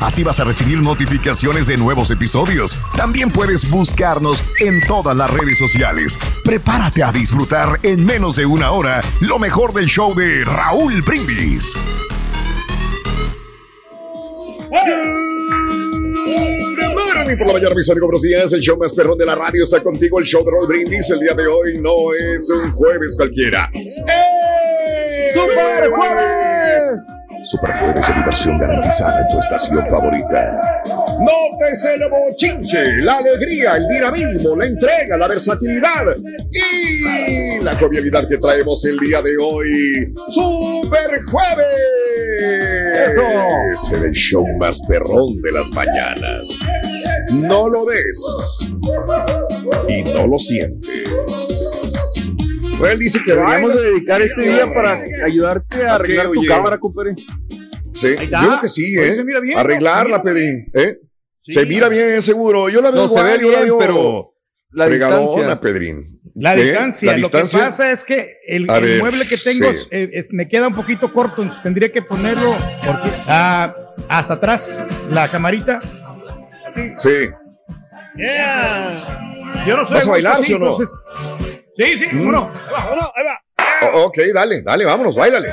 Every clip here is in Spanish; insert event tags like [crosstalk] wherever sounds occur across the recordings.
Así vas a recibir notificaciones de nuevos episodios. También puedes buscarnos en todas las redes sociales. Prepárate a disfrutar en menos de una hora lo mejor del show de Raúl Brindis. Morning por la mañana, mis amigos, buenos días. El show más perrón de la radio está contigo. El show de Raúl Brindis. El día de hoy no es un jueves cualquiera. ¡Eh! ¡Super jueves! Super jueves de diversión garantizada en tu estación favorita. Nótese el bochinche, la alegría, el dinamismo, la entrega, la versatilidad y la jovialidad que traemos el día de hoy. ¡Super jueves! ¡Eso! Es el show más perrón de las mañanas. No lo ves y no lo sientes. Pues él dice que Deberíamos de dedicar este día para ayudarte a arreglar tu cámara, compadre. Sí, yo creo que sí, ¿eh? Arreglarla. Pedrín, ¿eh? Sí. Se mira bien, seguro. Yo la veo igual, yo la veo pero la distancia. Pedrín. La ¿Eh? distancia, La lo distancia. que pasa es que el, A el ver, mueble que tengo sí. es- me queda un poquito corto, entonces tendría que ponerlo porque, ah, hasta atrás la camarita. Así. Sí. Yeah. Yo no soy ¿Vas a bailar, así, sí o no? entonces- Sí, sí, Mm. cómo no. Ahí va, vámonos, ahí va. O- ok, dale, dale, vámonos, bailale.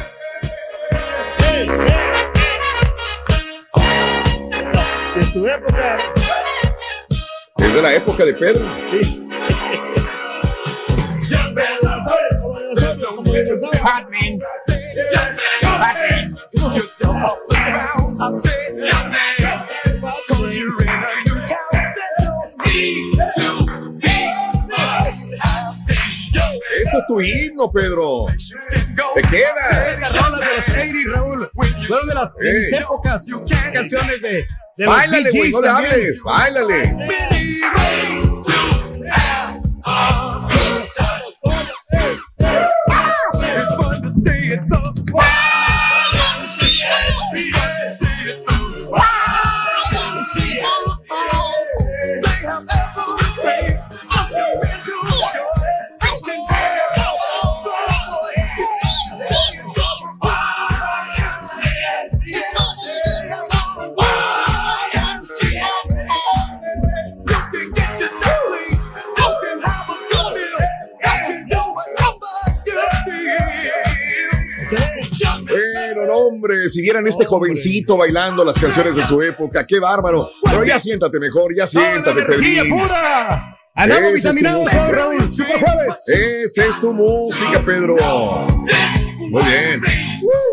De tu época. Es de la época de Pedro. Este es tu himno, Pedro. Te queda. Las rolas de los 80, Raúl. Fueron de las de mis épocas. Canciones de, de Bee güey, no le hables. Báilale. Si vieran este jovencito bailando las canciones de su época, qué bárbaro. Pero ya siéntate mejor, ya siéntate, ¡Energía Pedrín. pura! ¡Andamos Esa es tu vitaminados música. hoy, Raúl! ¡Super jueves! Esa es tu música, Pedro. Muy bien.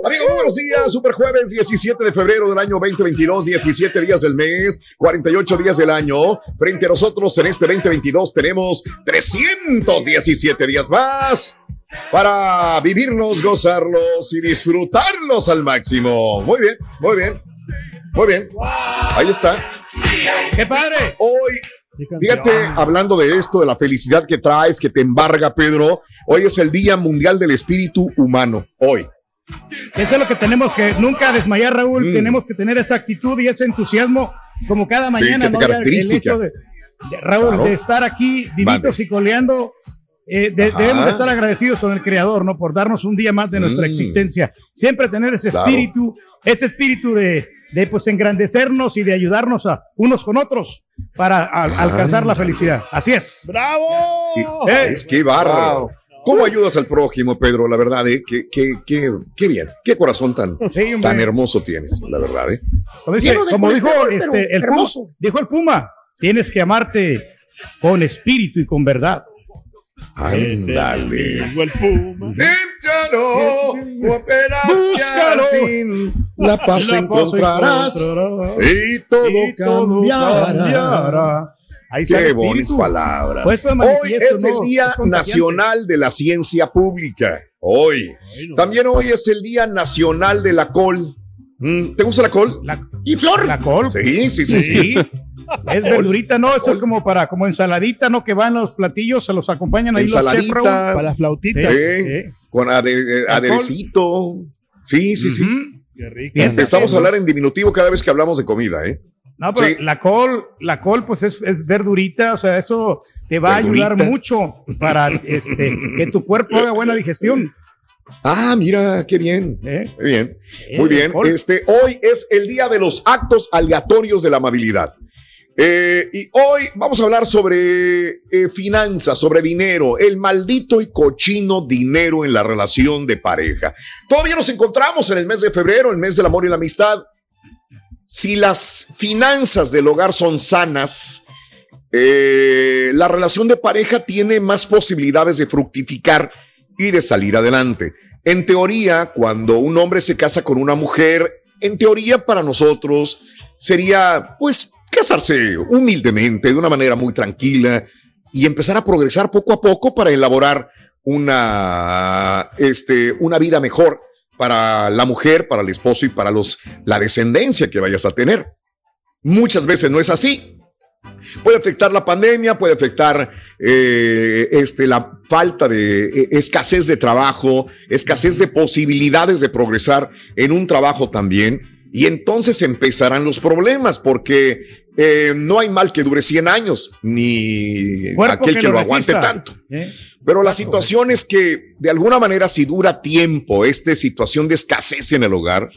Amigos, muy buenos días. Super jueves 17 de febrero del año 2022, 17 días del mes, 48 días del año. Frente a nosotros en este 2022 tenemos 317 días más para vivirlos, gozarlos y disfrutarlos al máximo. Muy bien, muy bien. Muy bien. Ahí está. ¡Qué padre! Hoy Fíjate, hablando de esto, de la felicidad que traes, que te embarga, Pedro, hoy es el Día Mundial del Espíritu Humano. Hoy. Eso es lo que tenemos que nunca desmayar, Raúl. Mm. Tenemos que tener esa actitud y ese entusiasmo como cada Sí, mañana. que te ¿no? Ya el característica. hecho de, de- Raúl, Claro. de estar aquí vivitos Mande. y coleando. Eh, de- debemos de estar agradecidos con el Creador, ¿no? Por darnos un día más de nuestra Mm. existencia. Siempre tener ese Claro. espíritu, ese espíritu de, de pues engrandecernos y de ayudarnos a unos con otros para a- alcanzar la felicidad. Así es. ¡Bravo! Y- es que bárbaro. ¿Cómo ayudas al prójimo, Pedro? La verdad, ¿eh? Qué, qué, qué, qué bien. Qué corazón tan, Sí, tan hermoso tienes, la verdad, ¿eh? Como, dice- dijo este, el Puma, dijo el Puma, tienes que amarte con espíritu y con verdad. Ándale. el puma. [laughs] Búscalo. La paz encontrarás y todo y todo cambiará. cambiará. Ahí Qué bonitas palabras. Pues Hoy es el Día. Nacional de la Ciencia Pública. Hoy. También hoy es el Día Nacional de la Col. Mm, ¿Te gusta la col? La, ¿Y flor? la col. Sí, sí, sí. sí. Sí. Es verdurita, ¿no? Eso es como para, como ensaladita, ¿no? Que van los platillos, se los acompañan ahí los Ensaladita. Raúl. Para las flautitas. Sí. sí. Con ade- eh, aderecito. Sí, sí, sí. Ujú. Qué rico. Fíjate Empezamos a hablar los- en diminutivo cada vez que hablamos de comida, ¿eh? No, pero Sí. la col, la col, pues es, es verdurita, o sea, eso te va a ayudar mucho para este, que tu cuerpo haga buena digestión. Ah, mira, qué bien. ¿eh? Muy bien. Eh, Muy bien. col. Este, hoy es el día de los actos aleatorios de la amabilidad. Eh, y hoy vamos a hablar sobre eh, finanzas, sobre dinero, el maldito y cochino dinero en la relación de pareja. Todavía nos encontramos en el mes de febrero, el mes del amor y la amistad. Si las finanzas del hogar son sanas, eh, la relación de pareja tiene más posibilidades de fructificar y de salir adelante. En teoría, cuando un hombre se casa con una mujer, en teoría para nosotros sería, pues, casarse humildemente, de una manera muy tranquila y empezar a progresar poco a poco para elaborar una, este, una vida mejor para la mujer, para el esposo y para los, la descendencia que vayas a tener. Muchas veces no es así. Puede afectar la pandemia, puede afectar eh, este, la falta de eh, escasez de trabajo, escasez de posibilidades de progresar en un trabajo también. Y entonces empezarán los problemas porque eh, no hay mal que dure 100 años, ni Cuerpo aquel que, que lo, lo aguante tanto. ¿eh? Pero la situación es que de alguna manera si dura tiempo esta situación de escasez en el hogar,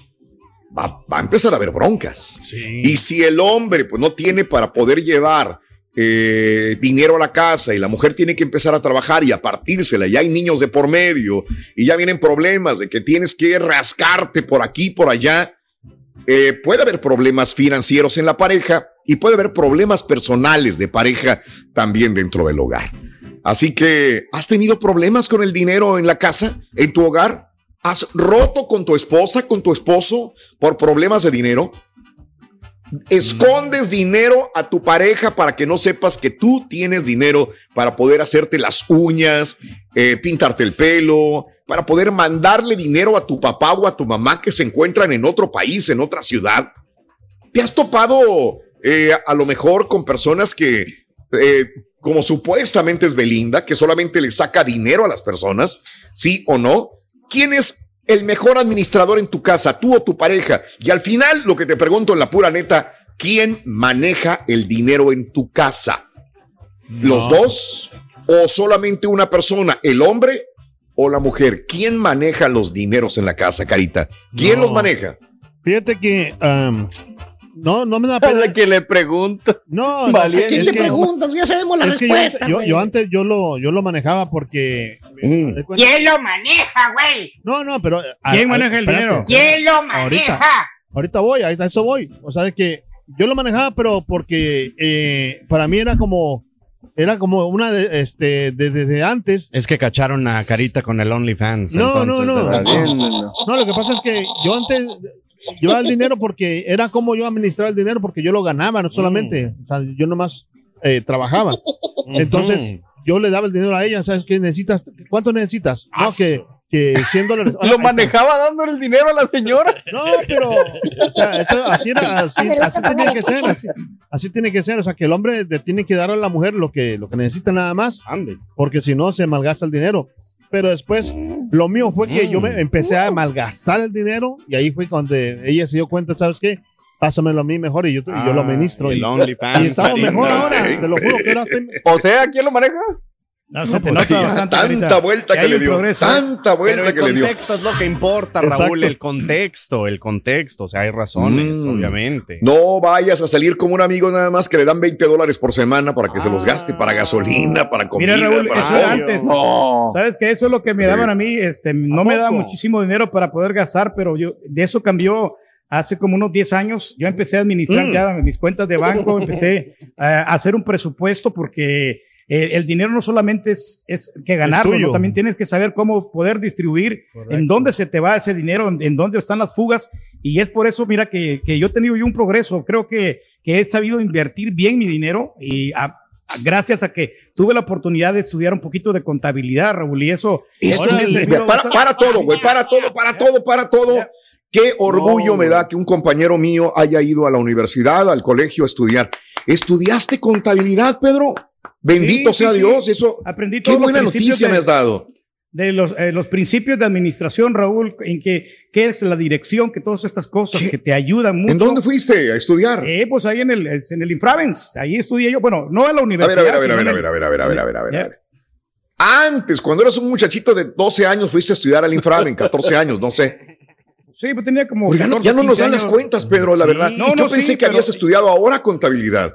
va, va a empezar a haber broncas. Y si el hombre pues no tiene para poder llevar eh, dinero a la casa y la mujer tiene que empezar a trabajar y a partírsela, y hay niños de por medio y ya vienen problemas de que tienes que rascarte por aquí, por allá, puede haber problemas financieros en la pareja y puede haber problemas personales de pareja también dentro del hogar. Así que, ¿has tenido problemas con el dinero en la casa, en tu hogar? ¿Has roto con tu esposa, con tu esposo por problemas de dinero? Escondes dinero a tu pareja para que no sepas que tú tienes dinero para poder hacerte las uñas, eh, pintarte el pelo, para poder mandarle dinero a tu papá o a tu mamá que se encuentran en otro país, en otra ciudad. ¿Te has topado eh, a lo mejor con personas que, eh, como supuestamente es Belinda, que solamente le saca dinero a las personas? ¿Sí o no? ¿Quién es el mejor administrador en tu casa, tú o tu pareja? Y al final, lo que te pregunto en la pura neta, ¿quién maneja el dinero en tu casa? ¿Los dos? ¿O solamente una persona, el hombre o la mujer? ¿Quién maneja los dineros en la casa, Carita? ¿Quién No. los maneja? Fíjate que no, no me da A pena. [laughs] la que le pregunto. No, [laughs] no, Valiente. es ¿Quién que- le es que- preguntas? Ya sabemos la es yo respuesta. yo, yo antes yo lo, yo lo manejaba porque. Mm. ¿Quién lo maneja, güey? No, no, pero. ¿Quién a- maneja el espérate. dinero? ¿Quién lo Ahorita. maneja? Ahorita voy, ahí a eso voy. O sea, de que yo lo manejaba, pero porque eh, para mí era como. Era como una de, este, de- desde antes. Es que cacharon a Carita con el OnlyFans. No, entonces, no, no. No, lo que pasa es que yo antes llevaba el dinero porque era como yo administraba el dinero porque yo lo ganaba, no solamente. O sea, yo nomás eh, trabajaba. Entonces, yo le daba el dinero a ella. ¿Sabes qué necesitas? ¿Cuánto necesitas? No, que, que 100 dólares. [laughs] Ah, Lo manejaba dándole el dinero a la señora. No, pero o sea, eso, así, era, así, así tenía que ser, así, así tiene que ser, o sea, que el hombre le tiene que dar a la mujer lo que, lo que necesita nada más, porque si no se malgasta el dinero. Pero después, lo mío fue que yo me empecé a malgastar el dinero y ahí fue cuando ella se dio cuenta, ¿sabes qué? Pásamelo a mí mejor y yo, y yo lo Ah, ministro. el y, OnlyFans, y estamos mejor ahora, te lo juro que ahora estoy- O sea, ¿quién lo maneja? No, se te pues, nota bastante, tanta vuelta Ya que le dio. progreso, ¿eh? Tanta vuelta el que le dio. contexto es lo que importa, Exacto. Raúl. El contexto, el contexto. O sea, hay razones, Mm. obviamente. No vayas a salir con un amigo nada más que le dan 20 dólares por semana para que se los gaste para gasolina, para comida. Mira, Raúl, para eso era antes. No. ¿Sabes que Eso es lo que me Sí. daban a mí. Este, no me daban muchísimo dinero para poder gastar, pero yo de eso cambió hace como unos 10 años. Yo empecé a administrar Mm. ya mis cuentas de banco, empecé a hacer un presupuesto porque eh, el dinero no solamente es, es que ganarlo, también tienes que saber cómo poder distribuir, en dónde se te va ese dinero, en, en dónde están las fugas. Y es por eso, mira, que, que yo he tenido yo un progreso. Creo que, que he sabido invertir bien mi dinero y a- a- gracias a que tuve la oportunidad de estudiar un poquito de contabilidad, Raúl, y eso... Es- para todo, güey, para todo, para todo, para todo. Qué orgullo me da que un compañero mío haya ido a la universidad, al colegio a estudiar. ¿Estudiaste contabilidad, Pedro? Bendito Sí, sea sí, sí. Dios, eso. Aprendí Qué buena noticia de- me has dado. de los, eh, los principios de administración, Raúl, en que qué es la dirección, que todas estas cosas que te ayudan mucho. ¿En dónde fuiste a estudiar? Eh, pues ahí en el, en el Infravens, ahí estudié yo, bueno, no en la universidad. a ver, a ver, a ver, a ver, a ver, a ver, a ver, a ver, a ver, Ya. a ver. Antes, cuando eras un muchachito de 12 años, fuiste a estudiar al Infraven, [laughs] 14 años, no sé. Sí, pues tenía como. Oiga, no- 14, ya no nos 15 dan las cuentas, Pedro, la verdad. No, Yo no, pensé que pero- habías estudiado ahora contabilidad.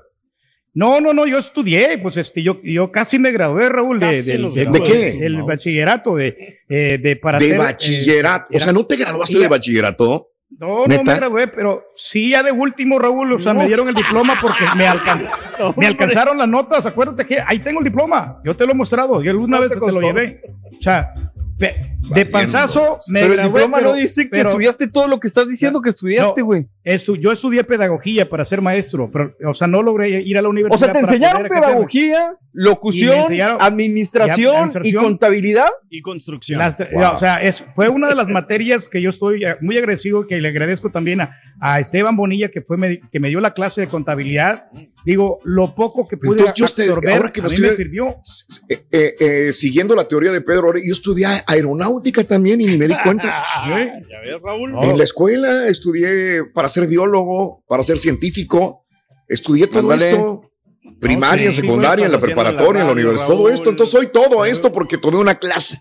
No, no, no, yo estudié, pues este, yo, yo casi me gradué, Raúl, de, de- graduamos. ¿De qué? del bachillerato, de, eh, de para de ser, eh, bachillerato. o sea, ¿no te graduaste de bachillerato? No, no me gradué, pero sí ya de último, Raúl, o sea, me dieron el diploma porque me, alcanz- [laughs] me alcanzaron las notas, acuérdate que ahí tengo el diploma, yo te lo he mostrado, yo alguna vez te lo llevé. O sea, de panzazo me Pero el gradué, diploma pero- no dice que pero- estudiaste todo lo que estás diciendo que estudiaste, No, güey. estu- yo estudié pedagogía para ser maestro, pero, o sea, no logré ir a la O universidad. sea, te para enseñaron pedagogía, locución, enseñaron- administración y contabilidad. Y construcción. Las- O sea, es, fue una de las materias que yo estoy eh, muy agradecido, que le agradezco también a, a Esteban Bonilla, que, fue me- que me dio la clase de contabilidad. Digo, lo poco que pude Entonces, yo absorber, ahora que a me mí estoy- me sirvió. Eh, eh, eh, siguiendo la teoría de Pedro, yo estudié aeronáutica también y ni me di cuenta. [laughs] Ya ves, Raúl. En la escuela estudié para ser biólogo, para ser científico. Estudié todo Ándale. esto. Primaria, No, sí. secundaria, en la Estás haciendo preparatoria, en la la radio, universidad, todo Raúl. esto. Entonces soy todo esto porque tomé una clase.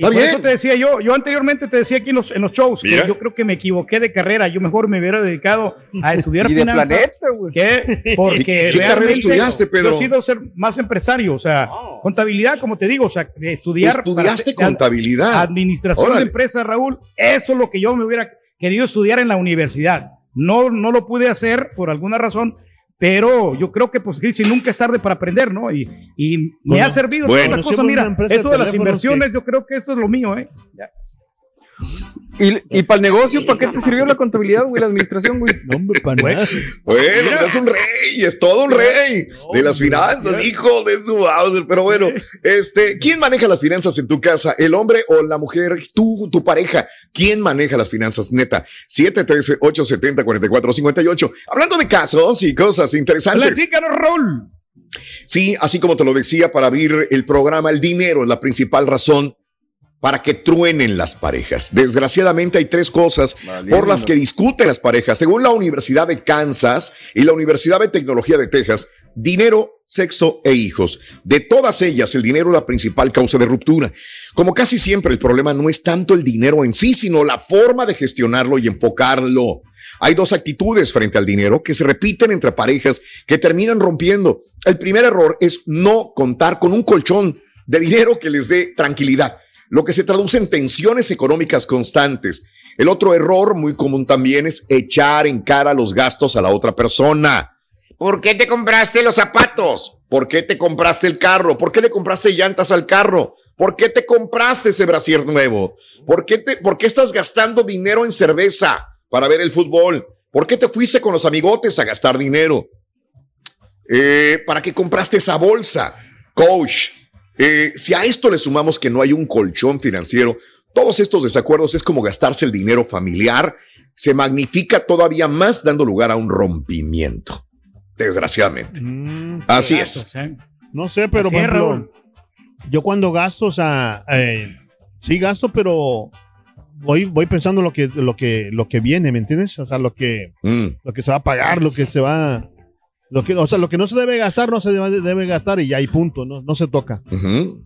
Y Está por bien. eso te decía yo, yo anteriormente te decía aquí en los, en los shows, Mira. que yo creo que me equivoqué de carrera, yo mejor me hubiera dedicado a [laughs] estudiar Y de finanzas. planeta, que [laughs] porque ¿Qué- carrera realmente estudiaste, Pedro? Yo he sido ser más empresario, o sea, contabilidad, como te digo, o sea, de estudiar. Estudiaste contabilidad. Administración Órale. de empresas, Raúl, eso es lo que yo me hubiera querido estudiar en la universidad. No, no lo pude hacer por alguna razón, pero yo creo que, pues, dice, nunca es tarde para aprender, ¿no? Y, y me Bueno, ha servido bueno. toda cosa, mira, eso de de las inversiones, yo creo que esto es lo mío, ¿eh? Ya. Y, y para el negocio, ¿para qué te sirvió la contabilidad, güey, la administración, güey? No, hombre, para nada. Bueno, pues es un rey, es todo un rey de las finanzas, hijo de su Bowser. Pero bueno, [laughs] este, ¿quién maneja las finanzas en tu casa? ¿El hombre o la mujer? ¿Tú, tu pareja? ¿Quién maneja las finanzas? Neta, 713-870-4458. Hablando de casos y cosas interesantes. Platícanos, Raúl. Sí, así como te lo decía, para abrir el programa, el dinero es la principal razón para que truenen las parejas. Desgraciadamente hay tres cosas por las que discuten las parejas. Según la Universidad de Kansas y la Universidad de Tecnología de Texas, dinero sexo e hijos. De todas ellas, el dinero es la principal causa de ruptura. Como casi siempre, el problema no es tanto el dinero en sí, sino la forma de gestionarlo y enfocarlo. Hay dos actitudes frente al dinero que se repiten entre parejas que terminan rompiendo. El primer error es no contar con un colchón de dinero que les dé tranquilidad, lo que se traduce en tensiones económicas constantes. El otro error muy común también es echar en cara los gastos a la otra persona. ¿Por qué te compraste los zapatos? ¿Por qué te compraste el carro? ¿Por qué le compraste llantas al carro? ¿Por qué te compraste ese brasier nuevo? ¿Por qué, te, ¿Por qué estás gastando dinero en cerveza para ver el fútbol? ¿Por qué te fuiste con los amigotes a gastar dinero? Eh, ¿Para qué compraste esa bolsa? Coach, eh, si a esto le sumamos que no hay un colchón financiero, todos estos desacuerdos es como gastarse el dinero familiar, se magnifica todavía más dando lugar a un rompimiento. Desgraciadamente. Así es. No sé, pero Así por es, ejemplo, Raúl. yo cuando gasto, o sea, eh, sí gasto, pero voy, voy pensando lo que, lo que, lo que viene, ¿me entiendes? O sea, lo que, Mm. lo que se va a pagar, lo que se va, lo que, o sea, lo que no se debe gastar, no se debe, debe gastar y ya hay punto, no, no se toca.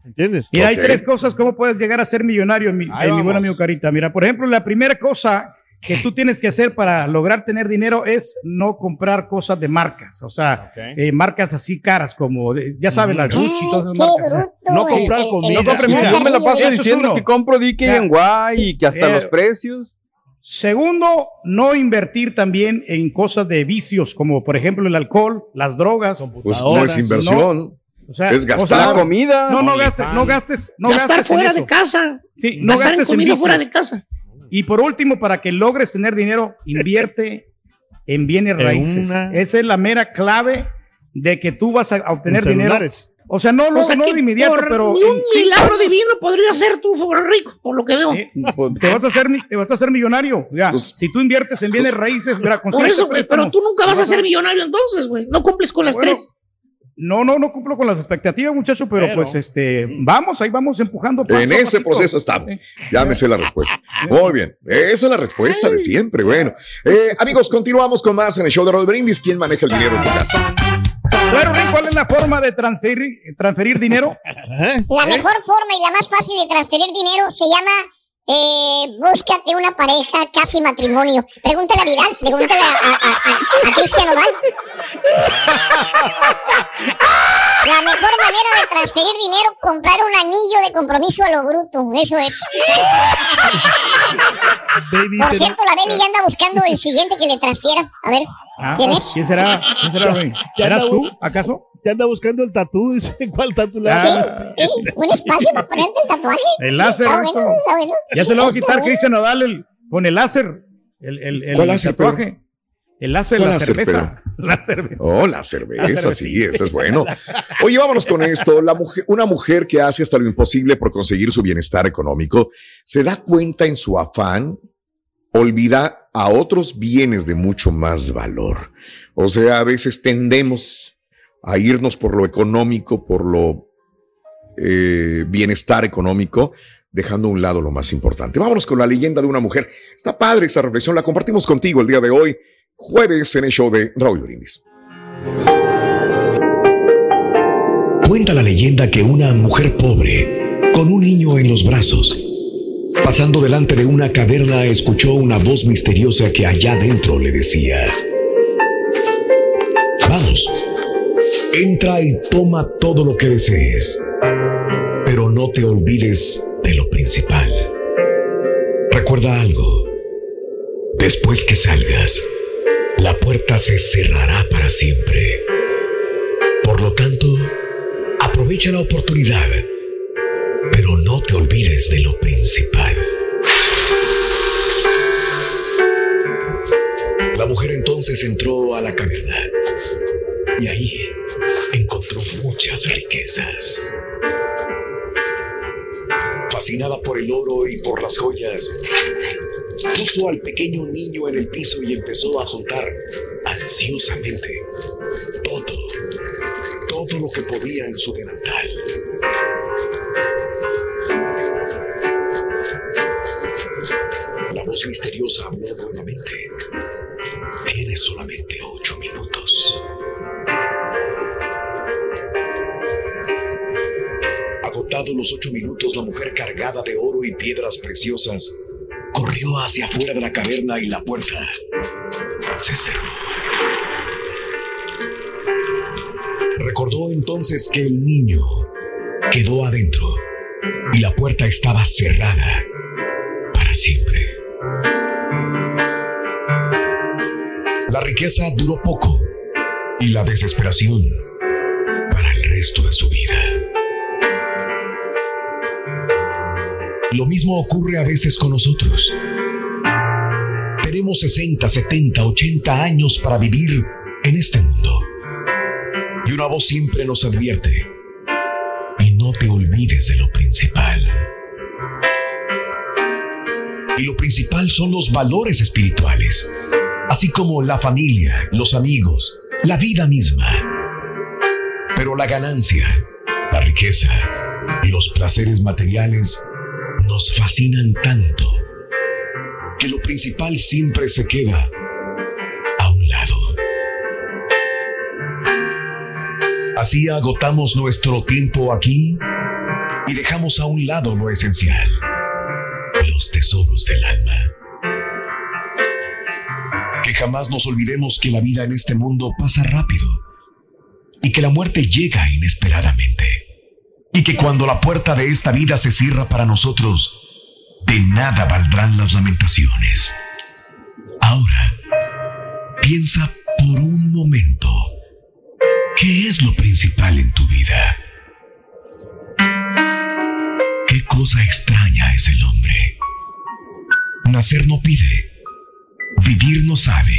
¿Entiendes? Y hay tres cosas cómo puedes llegar a ser millonario, mi, Ahí eh, mi buen amigo Carita. Mira, por ejemplo, la primera cosa que tú tienes que hacer para lograr tener dinero es no comprar cosas de marcas, o sea, eh, marcas así caras como, de- ya sabes, las Gucci y todas esas marcas. ¿eh? No comprar el- comida. no Mira, comida. yo me la paso Eso diciendo que compro O sea, DKNY y que hasta eh, los precios. Segundo, no invertir también en cosas de vicios, como por ejemplo el alcohol, las drogas. Pues no es inversión. o sea, es gastar. o sea, La comida. No, no gastes, no gastes, no Gastar gastes en fuera eso. de casa. Sí, no Gastar en gastes en comida fuera de casa. Y por último, para que logres tener dinero, invierte en bienes En raíces. una- Esa es la mera clave de que tú vas a obtener En dinero. O sea, no, O luego, sea no de inmediato, por pero ni un milagro divino podría ser tú rico, por lo que veo. eh, te vas a hacer, te vas a hacer millonario. Ya, si tú inviertes en bienes raíces, mira, Por eso, güey, préstamo. pero tú nunca vas a ser millonario entonces, güey. No cumples con las Bueno, tres. No, no, no cumplo con las expectativas, muchacho, pero, Pero- pues este, vamos, ahí vamos empujando. paso En ese pasito. proceso estamos. Ya me sé la respuesta. Muy bien. Esa es la respuesta de siempre. Bueno, Eh, amigos, continuamos con más en el show de Rod Brindis. ¿Quién maneja el dinero en tu casa? Claro, Rin, ¿cuál es la forma de transferir, transferir dinero? ¿Eh? La mejor forma y la más fácil de transferir dinero se llama eh, búscate una pareja, casi matrimonio. Pregúntale a Vidal, pregúntale a, a, a, a- a Cristian Odal. La mejor manera de transferir dinero, comprar un anillo de compromiso a lo bruto. Eso es. Baby, Por cierto, la Beli ya anda buscando el siguiente que le transfiera. A ver, Ah, ¿quién es? ¿Quién será? ¿Quién será, [laughs] ¿Eras anda tú, acaso? Ya anda buscando el tatú, [laughs] dice, ¿cuál tatú le Ah. Sí, un espacio para ponerte el tatuaje. El láser, Está bueno, está bueno. Ya se lo va a quitar. Cristian Nodal el- con el láser. El, el, el ¿Cuál láser, tatuaje. El láser, ¿Cuál la láser, cerveza. [laughs] La cerveza. Oh, la cerveza, La cerveza. sí, eso es bueno. Oye, vámonos con esto. La mujer, una mujer que hace hasta lo imposible por conseguir su bienestar económico, se da cuenta en su afán, olvida a otros bienes de mucho más valor. O sea, a veces tendemos a irnos por lo económico, por lo eh, bienestar económico, dejando a un lado lo más importante. Vámonos con la leyenda de una mujer. Está padre esa reflexión, la compartimos contigo el día de hoy, jueves en el show de Raúl Brindis. Cuenta la leyenda que una mujer pobre, con un niño en los brazos, pasando delante de una caverna, escuchó una voz misteriosa que allá dentro le decía, Vamos, entra y toma todo lo que desees, pero no te olvides de lo principal. Recuerda algo, después que salgas, la puerta se cerrará para siempre. Por lo tanto, aprovecha la oportunidad, pero no te olvides de lo principal. La mujer entonces entró a la caverna y ahí encontró muchas riquezas. Fascinada por el oro y por las joyas, puso al pequeño niño en el piso y empezó a juntar ansiosamente todo, todo lo que podía en su delantal. Misteriosa habló nuevamente. Tienes solamente ocho minutos. completados los ocho minutos, la mujer cargada de oro y piedras preciosas corrió hacia afuera de la caverna y la puerta se cerró. Recordó entonces que el niño quedó adentro y la puerta estaba cerrada para siempre. La riqueza duró poco y la desesperación para el resto de su vida. Lo mismo ocurre a veces con nosotros. Tenemos 60, 70, 80 años para vivir en este mundo. Y una voz siempre nos advierte, y no te olvides de lo principal. Y lo principal son los valores espirituales, así como la familia, los amigos, la vida misma. Pero la ganancia, la riqueza y los placeres materiales nos fascinan tanto que lo principal siempre se queda a un lado. Así agotamos nuestro tiempo aquí y dejamos a un lado lo esencial, los tesoros del alma. Que jamás nos olvidemos que la vida en este mundo pasa rápido y que la muerte llega inesperadamente. Y que cuando la puerta de esta vida se cierra para nosotros, de nada valdrán las lamentaciones. Ahora, piensa por un momento, ¿qué es lo principal en tu vida? ¿Qué cosa extraña es el hombre? Nacer no pide, vivir no sabe,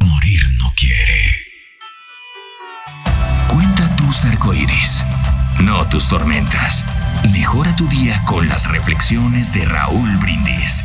morir no quiere. Cuenta tus arcoíris, no tus tormentas. Mejora tu día con las reflexiones de Raúl Brindis.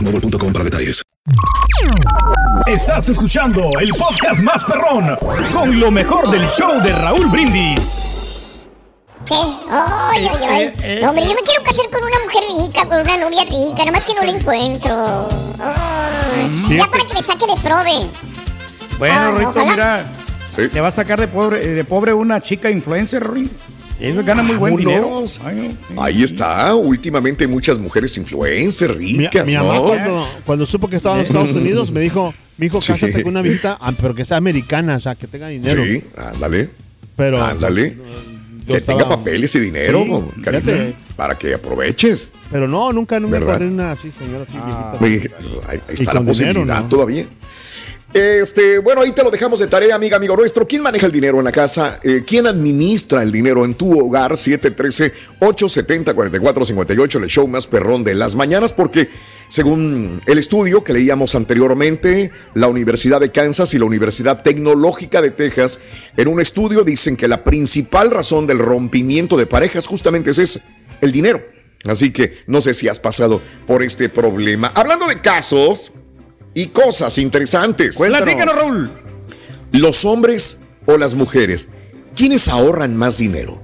boostmobile.com para detalles. Estás escuchando el podcast más perrón con lo mejor del show de Raúl Brindis. ¿Qué? Ay, ay, ay. No, hombre, yo me quiero casar con una mujer rica, con una novia rica, nomás que no la encuentro. Ay, ya para que me saque de prove. Bueno, Ah, Rito, ojalá. mira, te va a sacar de pobre, de pobre una chica influencer, Rito. Ellos ganan muy buen dinero. Ahí está. Últimamente muchas mujeres influencers Mi, ricas, mi mamá ¿no? cuando, cuando supo que estaba en Estados Unidos me dijo, mi hijo, Sí. cásate con una viejita, ah, pero que sea americana, o sea, que tenga dinero. Sí, ándale. Pero ándale. Que estaba- tenga papeles y dinero, Sí, fíjate. para que aproveches. Pero no, nunca, nunca ¿Verdad? una así, señora, así, viejita. Oye, ahí, ahí está la con dinero, posibilidad ¿no? todavía. Este, bueno, ahí te lo dejamos de tarea, amiga, amigo nuestro. ¿Quién maneja el dinero en la casa? Eh, ¿Quién administra el dinero en tu hogar? 713-870-4458, el show más perrón de las mañanas, porque según el estudio que leíamos anteriormente, la Universidad de Kansas y la Universidad Tecnológica de Texas, en un estudio dicen que la principal razón del rompimiento de parejas justamente es ese, el dinero. Así que no sé si has pasado por este problema. Hablando de casos y cosas interesantes. Platícanos, Raúl. Los hombres o las mujeres, ¿quiénes ahorran más dinero?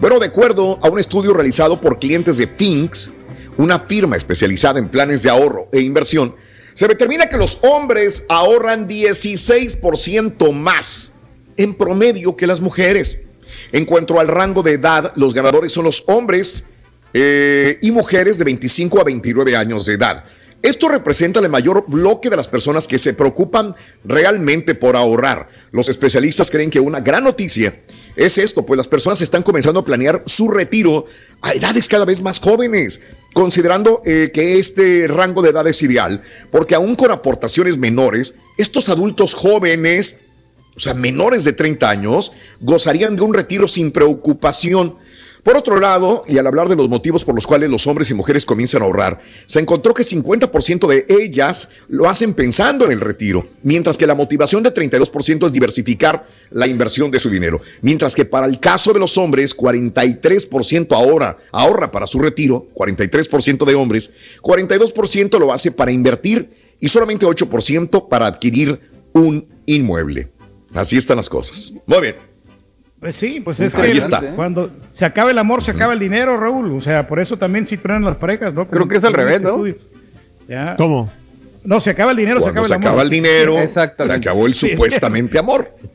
Bueno, de acuerdo a un estudio realizado por clientes de Finks, una firma especializada en planes de ahorro e inversión, se determina que los hombres ahorran 16% más en promedio que las mujeres. En cuanto al rango de edad, los ganadores son los hombres eh, y mujeres de 25 a 29 años de edad. Esto representa el mayor bloque de las personas que se preocupan realmente por ahorrar. Los especialistas creen que una gran noticia es esto, pues las personas están comenzando a planear su retiro a edades cada vez más jóvenes, considerando eh, que este rango de edad es ideal, porque aún con aportaciones menores, estos adultos jóvenes, o sea, menores de 30 años, gozarían de un retiro sin preocupación. Por otro lado, y al hablar de los motivos por los cuales los hombres y mujeres comienzan a ahorrar, se encontró que 50% de ellas lo hacen pensando en el retiro, mientras que la motivación de 32% es diversificar la inversión de su dinero, mientras que para el caso de los hombres, 43% ahora ahorra para su retiro, 43% de hombres, 42% lo hace para invertir y solamente 8% para adquirir un inmueble. Así están las cosas. Muy bien. Pues sí, pues es Ahí que está. cuando se acaba el amor, se acaba el dinero, Raúl. O sea, por eso también sí frenan las parejas, ¿no? Creo que es al revés, este ¿no? Ya. ¿Cómo? No, se acaba el dinero, se Cuando acaba se el amor. acaba el dinero, se Exactamente. acabó el Sí, sí. supuestamente amor. [laughs]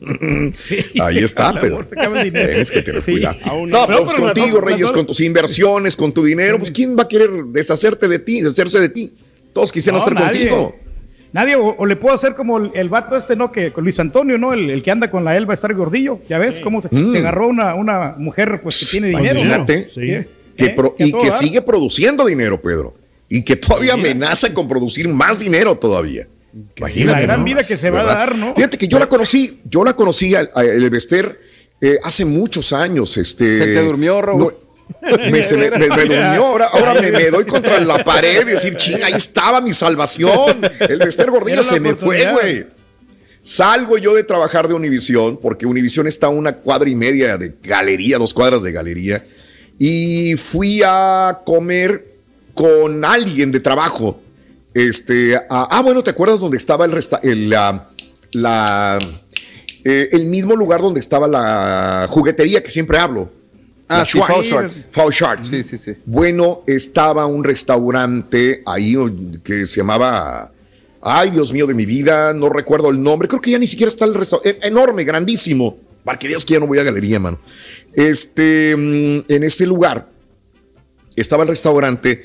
Ahí se está, acaba Pedro. amor, se acaba el [laughs] dinero. Tienes que tener Sí. cuidado. No, pues pero contigo, las Reyes, con tus inversiones, con tu dinero, pues ¿quién va a querer deshacerte de ti, deshacerse de ti? Todos quisieran No, estar nadie. contigo. Nadie, o, o le puedo hacer como el, el vato este, ¿no? Que con Luis Antonio, ¿no? El, el que anda con la Elba estar gordillo. Ya ves cómo se, Mm. se agarró una, una mujer pues que tiene dinero. ¿no? Imagínate. Sí. Que ¿Eh? pro- Que y que dar. sigue produciendo dinero, Pedro. Y que todavía amenaza con producir más dinero todavía. Imagínate. La gran ¿no? vida que se va a dar, ¿no? Fíjate que yo la conocí, yo la conocí al a el Bester eh, hace muchos años. Este, Se te durmió, Raúl. no- me, se me- me- me durmió, ahora, ahora me, doy contra la pared y decir, ching, ahí estaba mi salvación. El Bester Gordillo se me fue, güey. Salgo yo de trabajar de Univisión, porque Univisión está a una cuadra y media de galería, dos cuadras de galería, y fui a comer con alguien de trabajo. Este, a- ah, bueno, ¿te acuerdas donde estaba el, resta- el, la, la, eh, el mismo lugar donde estaba la juguetería que siempre hablo? Ah, sí. Sí, sí, sí. Bueno, estaba un restaurante ahí que se llamaba. Ay, Dios mío de mi vida, no recuerdo el nombre. Creo que ya ni siquiera está el restaurante. Enorme, grandísimo. Para que veas que ya no voy a galería, mano. Este, mm, en ese lugar estaba el restaurante.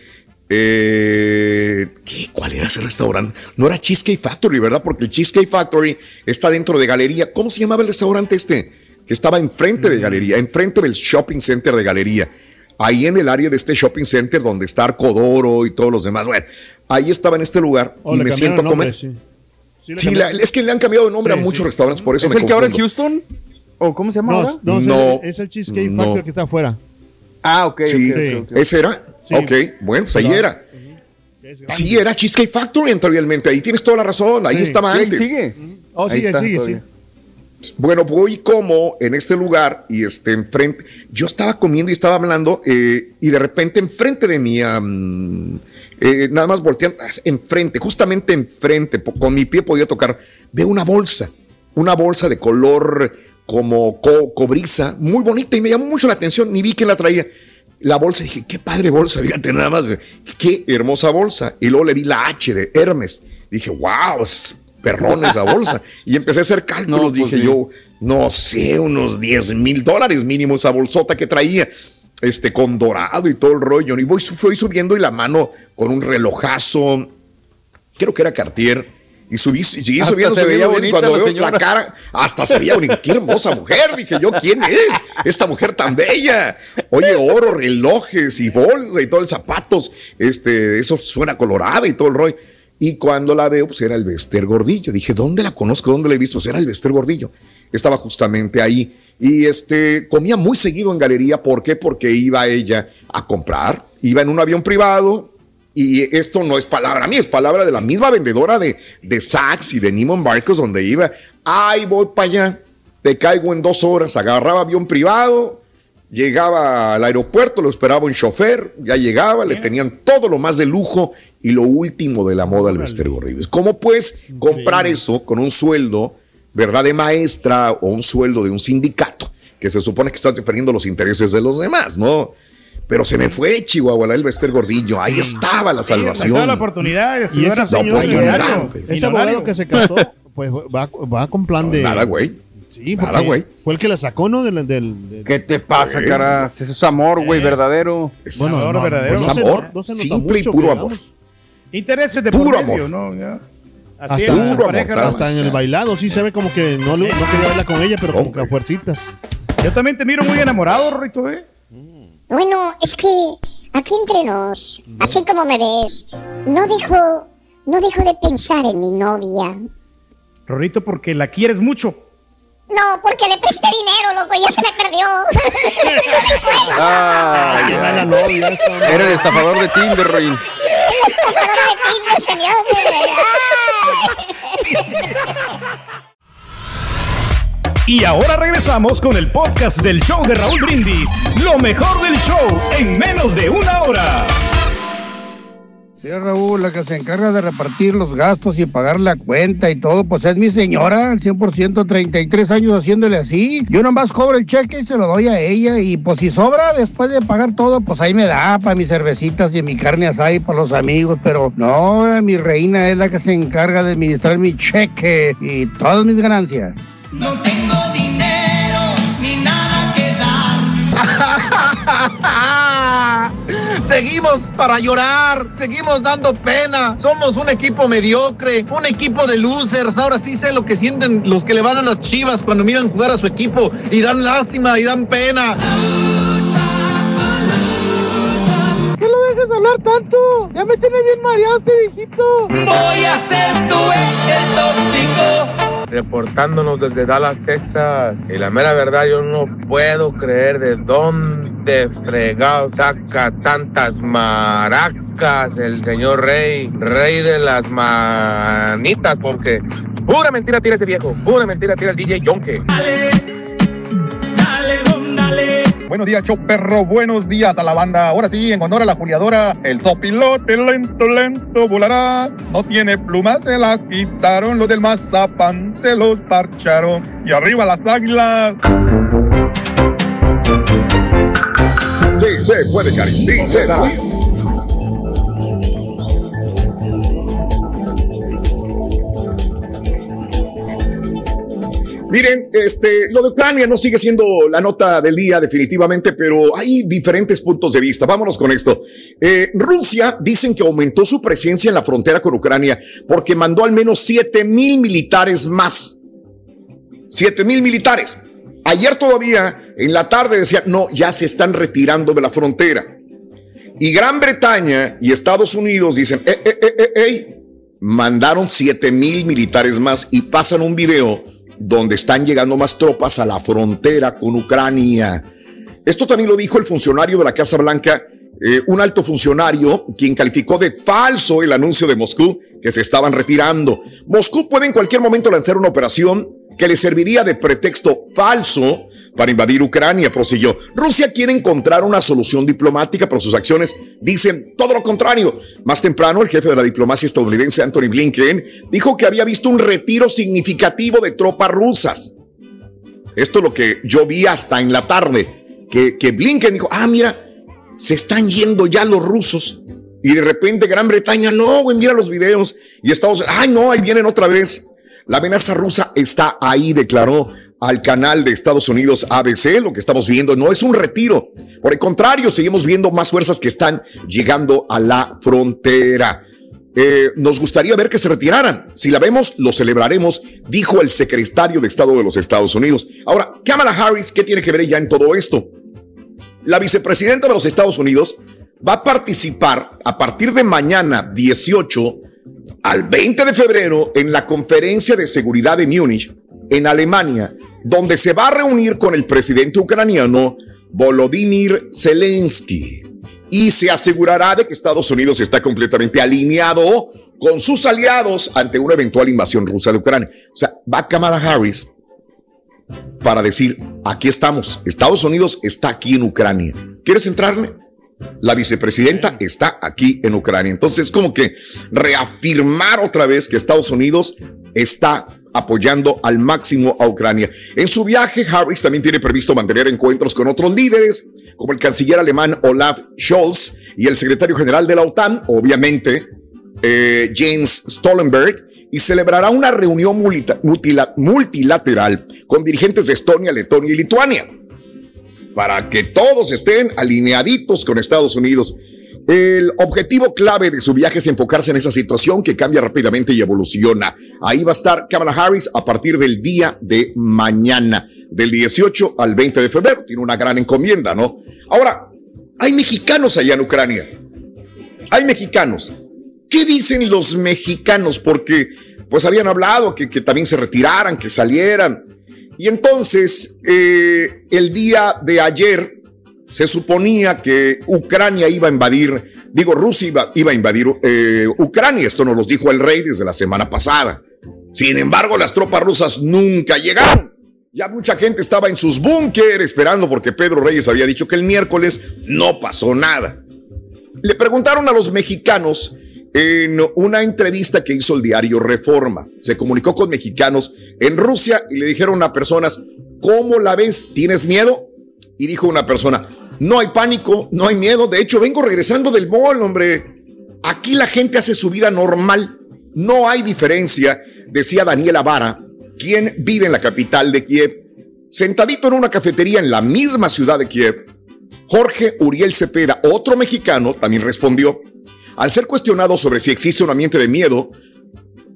eh, ¿qué? ¿Cuál era ese restaurante? No era Cheesecake Factory, ¿verdad? Porque el Cheesecake Factory está dentro de galería. ¿Cómo se llamaba el restaurante este? Que estaba enfrente de galería, enfrente del shopping center de galería. Ahí en el área de este shopping center donde está Arcodoro y todos los demás. Bueno, ahí estaba en este lugar Oh, y me siento a comer. sí. Sí, le Sí, cambiaron. la- es que le han cambiado de nombre Sí, a muchos sí. restaurantes, por eso ¿Es me el que ahora es. Houston? ¿O cómo se llama No, ahora? no, es No. el- es el Cheesecake No. Factory que está afuera. Ah, ok. Sí, ok, ok, ok. ¿ese era? Sí. Ok, bueno, pues ahí era. Sí, era Cheesecake Factory anteriormente. Ahí tienes toda la razón. Ahí Sí. estaba antes. sigue. Oh, Ahí sigue, está sigue, sí. Bueno, voy como en este lugar y este enfrente. Yo estaba comiendo y estaba hablando eh, y de repente enfrente de mí, am, eh, nada más volteando, ah, enfrente, justamente enfrente, con mi pie podía tocar, veo una bolsa, una bolsa de color como co- cobriza, muy bonita y me llamó mucho la atención, ni vi quién la traía. La bolsa, dije, qué padre bolsa, fíjate nada más, qué hermosa bolsa. Y luego le vi la H de Hermes. Dije, wow, es perrón esa bolsa. Y empecé a hacer cálculos, No, pues dije yo, no sé, unos 10 mil dólares mínimo esa bolsota que traía, este, con dorado y todo el rollo. Y voy, fui subiendo y la mano con un relojazo, creo que era Cartier. Y subí, seguí Hasta subiendo, subiendo, bonita cuando la veo la cara, hasta se veía bonita. Qué hermosa mujer, dije yo, ¿quién es? Esta mujer tan bella. Oye, oro, relojes y bolsa y todo el zapatos, este, eso suena colorada y todo el rollo. Y cuando la veo, pues era el Bester Gordillo. Dije, ¿dónde la conozco? ¿Dónde la he visto? Pues era el Bester Gordillo. Estaba justamente ahí. Y este, comía muy seguido en galería. ¿Por qué? Porque iba ella a comprar. Iba en un avión privado. Y esto no es palabra mía, es palabra de la misma vendedora de, de Saks y de Neiman Marcos, donde iba. Ay, voy para allá. Te caigo en dos horas. Agarraba avión privado. Llegaba al aeropuerto, lo esperaba un chofer, ya llegaba, le tenían todo lo más de lujo y lo último de la moda al Bester Gordillo. ¿Cómo puedes comprar eso con un sueldo, verdad, de maestra o un sueldo de un sindicato? Que se supone que estás defendiendo los intereses de los demás, ¿no? Pero se me fue Chihuahua, el Bester Gordillo. Ahí estaba la salvación. Ahí la oportunidad. Y ese millonario. ese abogado que se casó, pues va, va con plan de. Nada, güey. Sí, Nada, güey. Fue el que la sacó, ¿no? Del, del, del- ¿Qué te pasa, Eh. cara? Eso es amor, güey, verdadero. Es Bueno, amor no, verdadero. no Es se- amor, no se nota simple y mucho, puro que amor. Intereses de Puro medio, amor. ¿no? Ya. Hasta, Así es, Puro pareja, amor, ¿no? hasta en el bailado, sí se ve como que no, no quería bailar con ella, pero como que a fuercitas. Yo también te miro muy enamorado, Rorrito, ¿eh? Bueno, es que aquí entre nos, así como me ves, no dejo, no dejo de pensar en mi novia. Rorrito, porque la quieres mucho. No, porque le presté dinero, loco, ya se me perdió. [laughs] Ah, novia. Era el estafador de Tinder, Roy. El estafador de Tinder se me hace. Y ahora regresamos con el podcast del show de Raúl Brindis. Lo mejor del show en menos de una hora. Sí, Raúl, la que se encarga de repartir los gastos y pagar la cuenta y todo, pues es mi señora, al 100%, 33 años haciéndole así. Yo nomás cobro el cheque y se lo doy a ella y pues si sobra después de pagar todo, pues ahí me da para mis cervecitas y mi carne asada y para los amigos, pero no, mi reina es la que se encarga de administrar mi cheque y todas mis ganancias. No tengo dinero ni nada que dar. [laughs] Seguimos para llorar, seguimos dando pena. Somos un equipo mediocre, un equipo de losers. Ahora sí sé lo que sienten los que le van a las chivas cuando miran jugar a su equipo y dan lástima y dan pena. Hablar tanto? Ya me tiene bien mareado este viejito. Voy a ser tu ex el tóxico. reportándonos desde Dallas, Texas. Y la mera verdad, yo no puedo creer de dónde fregado saca tantas maracas el señor Rey, rey de las manitas, porque pura mentira tira ese viejo, pura mentira tira el DJ Yonke. Buenos días, show perro. Buenos días a la banda. Ahora sí, en honor a la juliadora, el sopilote lento, lento volará. No tiene plumas, se las quitaron. Los del mazapán se los parcharon. Y arriba las águilas. Sí, se puede, Cari. Sí, se puede. Miren, este, lo de Ucrania no sigue siendo la nota del día definitivamente, pero hay diferentes puntos de vista. Vámonos con esto. Eh, Rusia dicen que aumentó su presencia en la frontera con Ucrania porque mandó al menos 7 mil militares más. 7 mil militares. Ayer todavía, en la tarde, decían, no, ya se están retirando de la frontera. Y Gran Bretaña y Estados Unidos dicen, eh, eh, eh, eh, mandaron 7 mil militares más y pasan un video donde están llegando más tropas a la frontera con Ucrania. Esto también lo dijo el funcionario de la Casa Blanca, eh, un alto funcionario, quien calificó de falso el anuncio de Moscú que se estaban retirando. Moscú puede en cualquier momento lanzar una operación que le serviría de pretexto falso para invadir Ucrania, prosiguió. Rusia quiere encontrar una solución diplomática, pero sus acciones dicen todo lo contrario. Más temprano, el jefe de la diplomacia estadounidense, Anthony Blinken, dijo que había visto un retiro significativo de tropas rusas. Esto es lo que yo vi hasta en la tarde, que, que Blinken dijo, ah, mira, se están yendo ya los rusos. Y de repente Gran Bretaña, no, güey, mira los videos. Y Estados Unidos, ay, no, ahí vienen otra vez. La amenaza rusa está ahí, declaró al canal de Estados Unidos ABC. Lo que estamos viendo no es un retiro. Por el contrario, seguimos viendo más fuerzas que están llegando a la frontera. Eh, nos gustaría ver que se retiraran. Si la vemos, lo celebraremos, dijo el secretario de Estado de los Estados Unidos. Ahora, Kamala Harris, ¿qué tiene que ver ella en todo esto? La vicepresidenta de los Estados Unidos va a participar a partir de mañana 18 al 20 de febrero en la conferencia de seguridad de Múnich, en Alemania, donde se va a reunir con el presidente ucraniano Volodymyr Zelensky y se asegurará de que Estados Unidos está completamente alineado con sus aliados ante una eventual invasión rusa de Ucrania. O sea, va Kamala Harris para decir, aquí estamos, Estados Unidos está aquí en Ucrania. ¿Quieres entrarle? La vicepresidenta está aquí en Ucrania. Entonces, como que reafirmar otra vez que Estados Unidos está apoyando al máximo a Ucrania. En su viaje, Harris también tiene previsto mantener encuentros con otros líderes, como el canciller alemán Olaf Scholz y el secretario general de la OTAN, obviamente, eh, James Stoltenberg, y celebrará una reunión multilateral con dirigentes de Estonia, Letonia y Lituania, para que todos estén alineaditos con Estados Unidos. El objetivo clave de su viaje es enfocarse en esa situación que cambia rápidamente y evoluciona. Ahí va a estar Kamala Harris a partir del día de mañana, del 18 al 20 de febrero. Tiene una gran encomienda, ¿no? Ahora, hay mexicanos allá en Ucrania. Hay mexicanos. ¿Qué dicen los mexicanos? Porque pues habían hablado que, también se retiraran, que salieran. Y entonces, eh, el día de ayer, se suponía que Ucrania iba a invadir, digo, Rusia iba, a invadir eh, Ucrania. Esto nos lo dijo el rey desde la semana pasada. Sin embargo, las tropas rusas nunca llegaron. Ya mucha gente estaba en sus búnker esperando porque Pedro Reyes había dicho que el miércoles no pasó nada. Le preguntaron a los mexicanos en una entrevista que hizo el diario Reforma. Se comunicó con mexicanos en Rusia y le dijeron a personas, ¿cómo la ves? ¿Tienes miedo? Y dijo una persona, no hay pánico, no hay miedo. De hecho, vengo regresando del mall, hombre. Aquí la gente hace su vida normal. No hay diferencia, decía Daniela Vara, quien vive en la capital de Kiev. Sentadito en una cafetería en la misma ciudad de Kiev, Jorge Uriel Cepeda, otro mexicano, también respondió, al ser cuestionado sobre si existe un ambiente de miedo,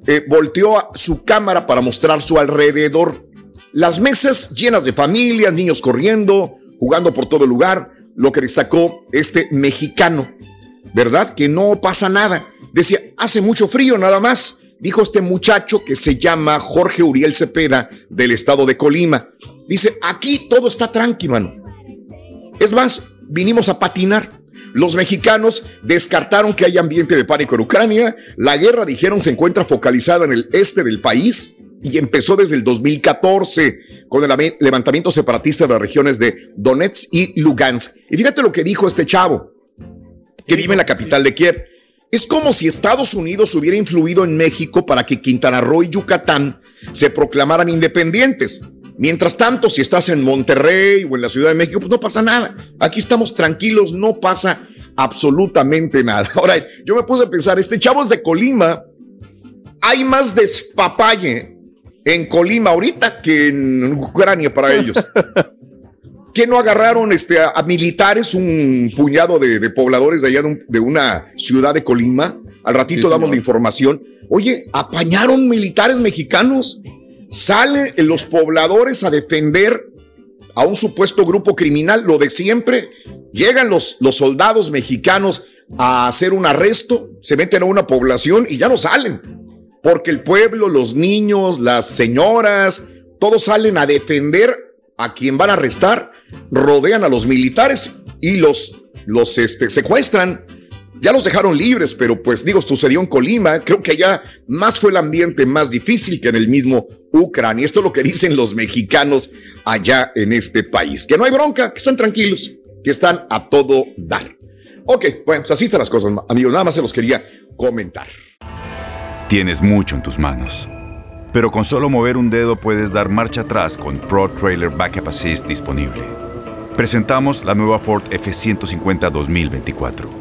eh, volteó a su cámara para mostrar su alrededor. Las mesas llenas de familias, niños corriendo, jugando por todo el lugar, lo que destacó este mexicano, ¿verdad? Que no pasa nada. Decía, hace mucho frío nada más, dijo este muchacho que se llama Jorge Uriel Cepeda del estado de Colima. Dice, aquí todo está tranquilo, mano. Es más, vinimos a patinar. Los mexicanos descartaron que hay ambiente de pánico en Ucrania. La guerra, dijeron, se encuentra focalizada en el este del país y empezó desde el 2014 con el levantamiento separatista de las regiones de Donetsk y Lugansk. Y fíjate lo que dijo este chavo, que vive en la capital de Kiev. Es como si Estados Unidos hubiera influido en México para que Quintana Roo y Yucatán se proclamaran independientes. Mientras tanto, si estás en Monterrey o en la Ciudad de México, pues no pasa nada. Aquí estamos tranquilos, no pasa absolutamente nada. [laughs] Ahora, yo me puse a pensar, este chavo es de Colima, hay más despapalle en Colima ahorita que en Ucrania para ellos. [laughs] ¿Qué no agarraron este, a, militares, un puñado de, pobladores de allá de, una ciudad de Colima? Al ratito damos la información. Oye, apañaron militares mexicanos Salen los pobladores a defender a un supuesto grupo criminal, lo de siempre. Llegan los, los soldados mexicanos a hacer un arresto, se meten a una población y ya no salen. Porque el pueblo, los niños, las señoras, todos salen a defender a quien van a arrestar, rodean a los militares y los, los este, secuestran ya los dejaron libres, pero pues digo, sucedió en Colima. Creo que allá más fue el ambiente más difícil que en el mismo Ucrania. Esto es lo que dicen los mexicanos allá en este país. Que no hay bronca, que están tranquilos, que están a todo dar. Ok, bueno, pues así están las cosas, amigos. Nada más se los quería comentar. Tienes mucho en tus manos. Pero con solo mover un dedo puedes dar marcha atrás con Pro Trailer Backup Assist disponible. Presentamos la nueva Ford F150 2024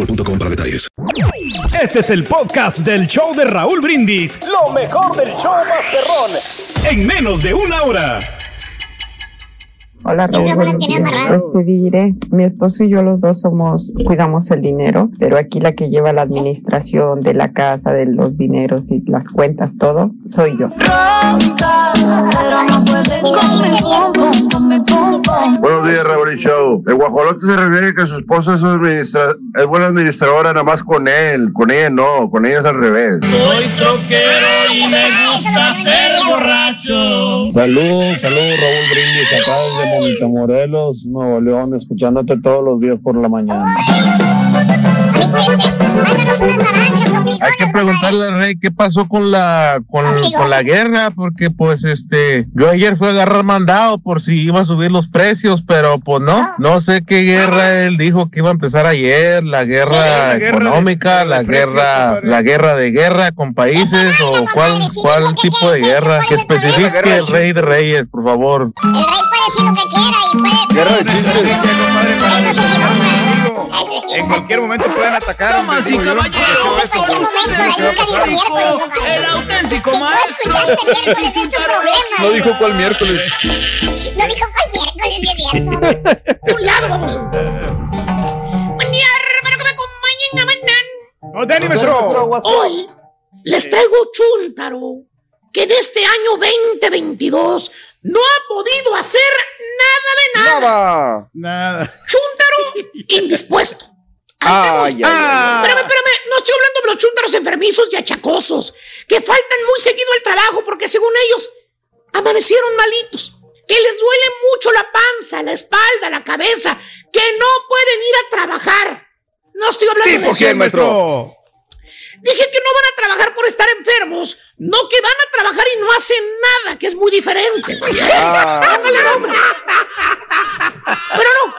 boostmobile.com para detalles. Este es el podcast del show de Raúl Brindis. Lo mejor del show Masterrón. En menos de una hora. Hola Raúl, buenos días. Pues te diré, mi esposo y yo los dos somos, cuidamos el dinero, pero aquí la que lleva la administración de la casa, de los dineros y las cuentas, todo, soy yo. Buenos días, Raúl y Show. El guajolote se refiere a que su esposa es, administra- es buena administradora nada más con él. Con ella no, con ella es al revés. Soy troquero y me gusta ser borracho. Salud, salud, Raúl Brindis, acá desde Montemorelos, Nuevo León, escuchándote todos los días por la mañana. Hay que preguntarle al rey qué pasó con la con, con la guerra, porque pues este, yo ayer fui a agarrar mandado por si iba a subir los precios, pero pues no, no. sé qué guerra él dijo que iba a empezar ayer, la guerra la guerra de- económica, la precios, guerra, la guerra de guerra con países o cuál cuál tipo de guerra, que especifique el rey de reyes, por favor. El rey puede decir lo que quiera y puede. Guerra de En cualquier momento pueden atacar. El auténtico, problema. No dijo cuál miércoles. No dijo cuál miércoles, es cierto. De un lado, vamos. Buen día, hermano, que me acompañen a mandar. ¡Oh, Dani, maestro! Hoy les traigo Chuntaro, que en este año 2022 no ha podido hacer nada de nada. Nada. Nada. Chuntaro indispuesto. Ay, ay, ay. Espérame, espérame, no estoy hablando de los chúntaros enfermizos y achacosos, que faltan muy seguido al trabajo porque según ellos amanecieron malitos, que les duele mucho la panza, la espalda, la cabeza, que no pueden ir a trabajar. No estoy hablando de ¿Tipo eso. quién, maestro? Dije que no van a trabajar por estar enfermos, no que van a trabajar y no hacen nada, que es muy diferente. güey, ¿eh? Ah. Póngale nombre. Pero no.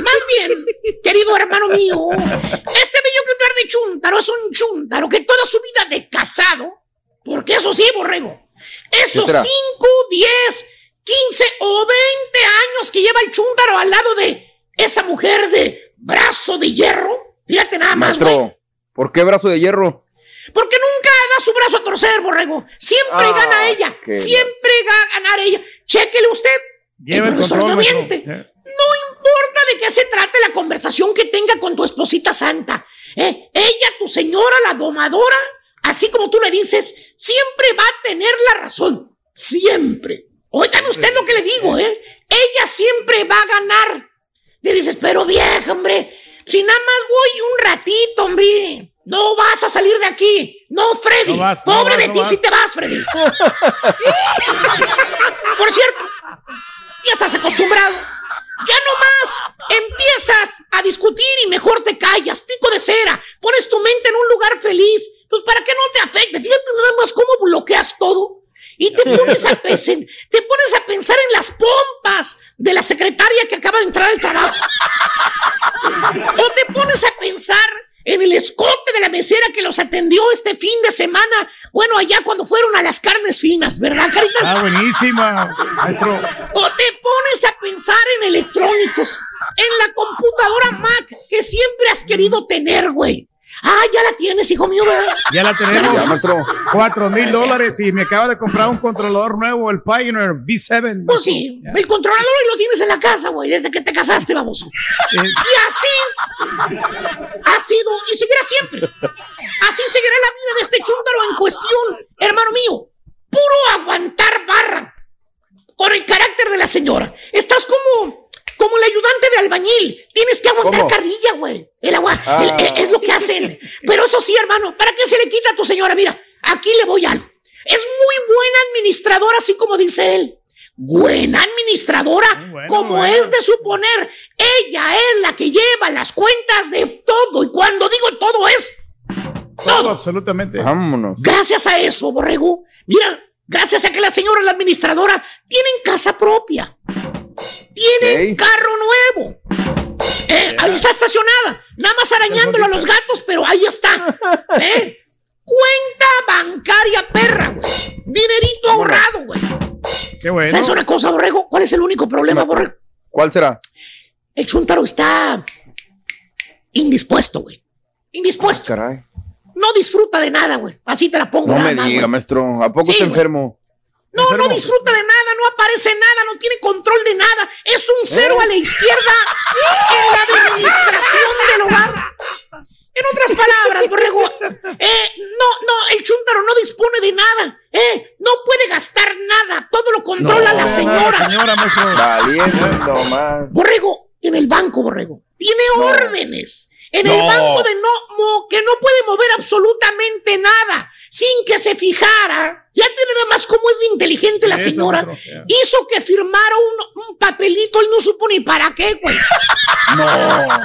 Más bien, querido hermano mío, este bello ejemplar de chúntaro es un chúntaro que toda su vida de casado, porque eso sí, borrego, esos ¿Qué será? 5, 10, 15 o 20 años que lleva el chúntaro al lado de esa mujer de brazo de hierro, fíjate nada más, güey. Maestro, ¿por qué brazo de hierro? Porque nunca da su brazo a torcer, borrego. Siempre Ah, gana ella. Siempre va a ganar ella. Chéquele usted. Lleva el el profesor control, no miente. No importa de qué se trate la conversación que tenga con tu esposita santa. ¿eh? Ella, tu señora, la domadora, así como tú le dices, siempre va a tener la razón. Siempre. Oigan usted lo que le digo, ¿eh? Ella siempre va a ganar. Le dices, pero vieja, hombre, si nada más voy un ratito, hombre. No vas a salir de aquí. No, Freddy. No vas, no Pobre vas, de ti si te vas, Freddy. [laughs] Por cierto, ya estás acostumbrado. Ya no más empiezas a discutir y mejor te callas, pico de cera, pones tu mente en un lugar feliz, pues para que no te afecte. Fíjate nada más cómo bloqueas todo. Y te pones a pensar, te pones a pensar en las pompas de la secretaria que acaba de entrar al trabajo. [laughs] O te pones a pensar en el escote de la mesera que los atendió este fin de semana. Bueno, allá cuando fueron a las carnes finas, ¿verdad, Carita? Ah, buenísima, maestro. O te pones a pensar en electrónicos, en la computadora Mac que siempre has querido tener, güey. Ah, ya la tienes, hijo mío, ¿verdad? Ya la tenemos. Cuatro mil dólares y me acaba de comprar un controlador nuevo, el Pioneer V7. Pues sí, el controlador y lo tienes en la casa, güey, desde que te casaste, baboso. Eh, Y así ha sido y seguirá siempre. Así seguirá la vida de este chúntaro en cuestión, hermano mío. Puro aguantar barra. Con el carácter de la señora. Estás como, como el ayudante de albañil. Tienes que aguantar ¿Cómo? carrilla, güey. El agua, Ah. el- eh, es lo que hacen. Pero eso sí, hermano, ¿para qué se le quita a tu señora? Mira, aquí le voy algo. Es muy buena administradora, así como dice él. Buena administradora, como bueno. es de suponer. Ella es la que lleva las cuentas de todo. Y cuando digo todo es Todo, absolutamente. Vámonos. Gracias a eso, Borrego. Mira, gracias a que la señora, la administradora, tienen casa propia. Tienen carro nuevo. Eh, ahí está estacionada. Nada más arañándolo a los gatos, pero ahí está. [laughs] Eh, Cuenta bancaria perra, güey. Dinerito ahorrado, güey. Qué bueno. ¿Sabes una cosa, Borrego? ¿Cuál es el único problema, Borrego? ¿Cuál será? El chuntaro está indispuesto, güey. Indispuesto. Caray. No disfruta de nada, güey. Así te la pongo No nada me diga, maestro. ¿A poco Sí, está enfermo? No, no disfruta de nada, no aparece nada, no tiene control de nada. Es un cero a la izquierda en la administración del hogar. En otras palabras, borrego, eh, no, no, el chúntaro no dispone de nada, eh, no puede gastar nada, todo lo controla la señora. Borrego, en el banco, Borrego, tiene órdenes. En el No. banco de no, mo- que no puede mover absolutamente nada sin que se fijara. Ya tiene nada más cómo es inteligente la señora. Hizo que firmara un, un papelito, él no supo ni para qué, güey.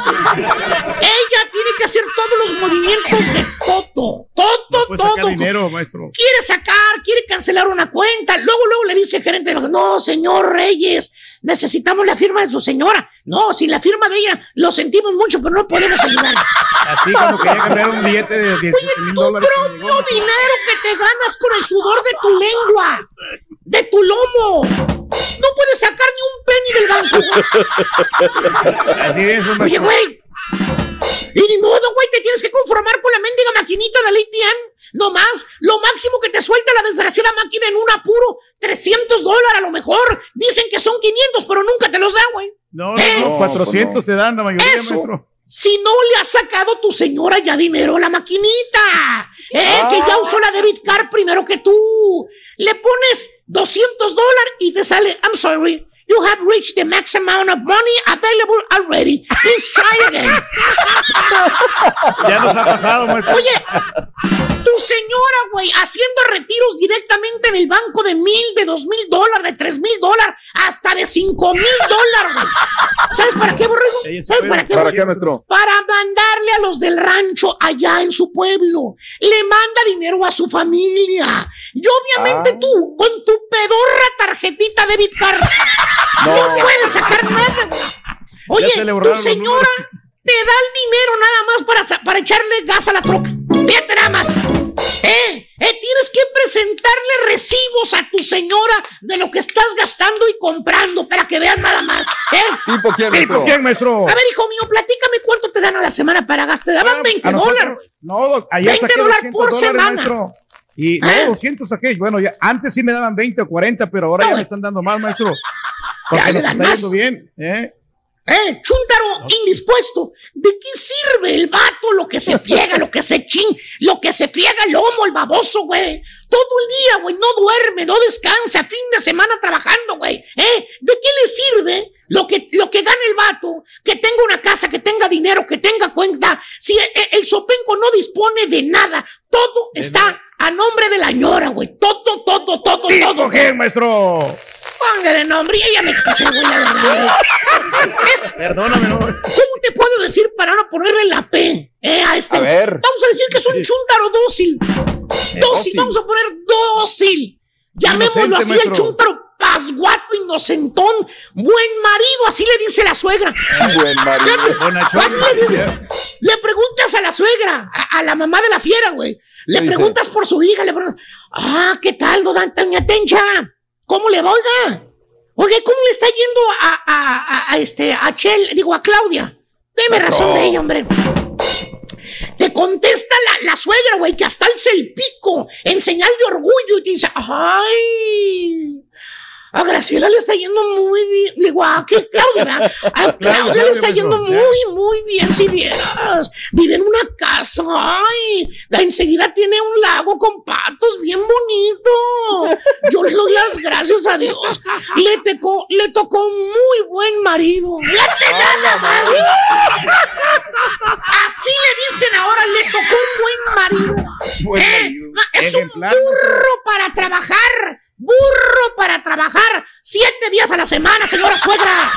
Ella tiene que hacer todos los movimientos de todo. Todo, sacar todo. dinero, maestro. Quiere sacar, quiere cancelar una cuenta. Luego, luego le dice el gerente, no, señor Reyes, necesitamos la firma de su señora. No, sin la firma de ella, lo sentimos mucho, pero no podemos ayudar. Así como quería cambiar un billete de 17 mil dólares. que llegó. propio dinero que te ganas con el sudor de tu lengua, de tu lomo. No puedes sacar ni un penny del banco. Así es, Oye, maestro. güey. Y ni modo, güey, te tienes que conformar con la mendiga maquinita del ATM. No más, lo máximo que te suelta la desgraciada máquina en un apuro, 300 dólares a lo mejor. Dicen que son 500, pero nunca te los da, güey. No, no, no, 400 te dan la mayoría, Eso. maestro. Si no le ha sacado tu señora ya dinero a la maquinita, eh, Ah. que ya usó la debit card primero que tú. Le pones 200 dólares y te sale, I'm sorry, you have reached the max amount of money available already. Please try again. Ya nos ha pasado, maestro. Oye, tu señora, güey, haciendo retiros directamente en el banco de mil, de dos mil dólares, de tres mil dólares, hasta de cinco mil dólares, güey. ¿Sabes para qué, borrego? ¿Sabes para qué? ¿Para qué, maestro? Para mandarle a los del rancho allá en su pueblo. Le manda dinero a su familia. Y obviamente tú, con tu pedorra tarjetita de Bitcard, no, No. puedes sacar nada. Oye, tu señora te da el dinero nada más para, para echarle gas a la troca. Fíjate nada más. Eh, eh, tienes que presentarle recibos a tu señora de lo que estás gastando y comprando para que veas nada más. ¿eh? ¿Tipo quién, ¿Tipo maestro? quién, maestro? A ver, hijo mío, platícame cuánto te dan a la semana para gastar. Te daban 20 A nosotros- dólares. No, ayer 20 saqué dólares 200 por semana. maestro. Y Ah. no, 200 saqué. Bueno, ya, antes sí me daban 20 o 40, pero ahora ya me están dando más, maestro. Porque Ya nos está más. yendo bien, ¿eh? Eh, chúntaro indispuesto. ¿De qué sirve el vato lo que se friega, lo que se chin, lo que se friega el lomo, el baboso, güey? Todo el día, güey, no duerme, no descansa, fin de semana trabajando, güey. ¿Eh? ¿De qué le sirve lo que, lo que gana el vato? Que tenga una casa, que tenga dinero, que tenga cuenta. Si e- e- el, sopenco no dispone de nada, todo está a nombre de la ñora, güey. Todo, todo, todo, ¿Tipo todo. quién, maestro? Póngale nombre y ella me casé, güey, la verdad. Es, Perdóname, no. ¿Cómo te puedo decir para no ponerle la P eh, a este? A ver. Vamos a decir que es un chúntaro dócil. Dócil, dócil. vamos a poner dócil. Llamémoslo Inocente, así, el maestro. chúntaro pasguato, inocentón, buen marido, así le dice la suegra. Buen marido. Bonachón. Así le. Le preguntas a la suegra, a, a la mamá de la fiera, güey. Le preguntas por su hija, le preguntas, ah, ¿qué tal, Doña Tencha? ¿Cómo le va, oiga? Oiga, ¿cómo le está yendo a, a, a- a este, a Chel, digo, a Claudia? Deme razón de ella, hombre. Te contesta la, la suegra, güey, que hasta alza el pico en señal de orgullo y te dice, ay, A Graciela le está yendo muy bien. Digo, a que [laughs] Claudia, ¿verdad? A Claudia le está yendo muy, muy bien, si vieras. Vive en una casa, ay, da- enseguida tiene un lago con patos, bien bonito. Yo le doy las gracias a Dios. Le, tocó, le tocó muy buen marido. Más. Así le dicen ahora, le tocó un buen marido. ¿Eh? Es un burro para trabajar. Burro para trabajar siete días a la semana, señora suegra.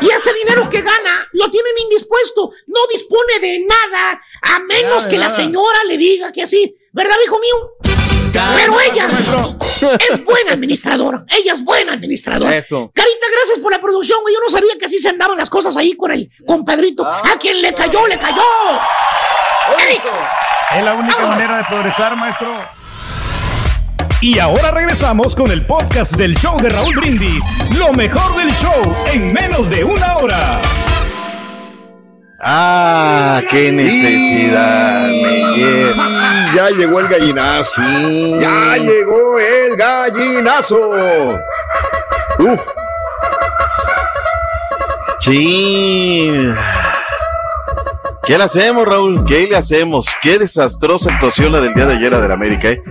Y ese dinero que gana lo tienen indispuesto. No dispone de nada, a menos que la señora le diga que sí. ¿Verdad, hijo mío? Pero ella es buena administradora. Ella es buena administradora. Eso. Carita, gracias por la producción. Yo no sabía que así se andaban las cosas ahí con el compadrito. A quien le cayó, le cayó. He dicho. Es la única manera de progresar, maestro. Y ahora regresamos con el podcast del show de Raúl Brindis. Lo mejor del show en menos de una hora. Ah, qué necesidad me lleva. Ya llegó el gallinazo. Ya llegó el gallinazo. Uf. Sí. ¿Qué le hacemos, Raúl? ¿Qué le hacemos? Qué desastrosa actuación la del día de ayer la del América, ¿eh?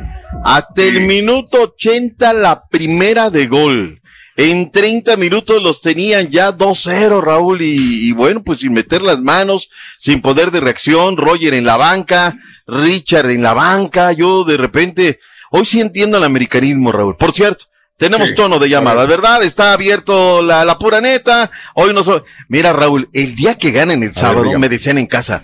Hasta el minuto 80 la primera de gol. En 30 minutos los tenían ya 2-0, Raúl, y, y bueno, pues sin meter las manos, sin poder de reacción, Roger en la banca, Richard en la banca, yo de repente, hoy sí entiendo el americanismo, Raúl. Por cierto, tenemos Sí, tono de llamada, a ver. ¿verdad? Está abierto la, la pura neta. Hoy no so- Mira, Raúl, el día que ganen el sábado, me decían en casa,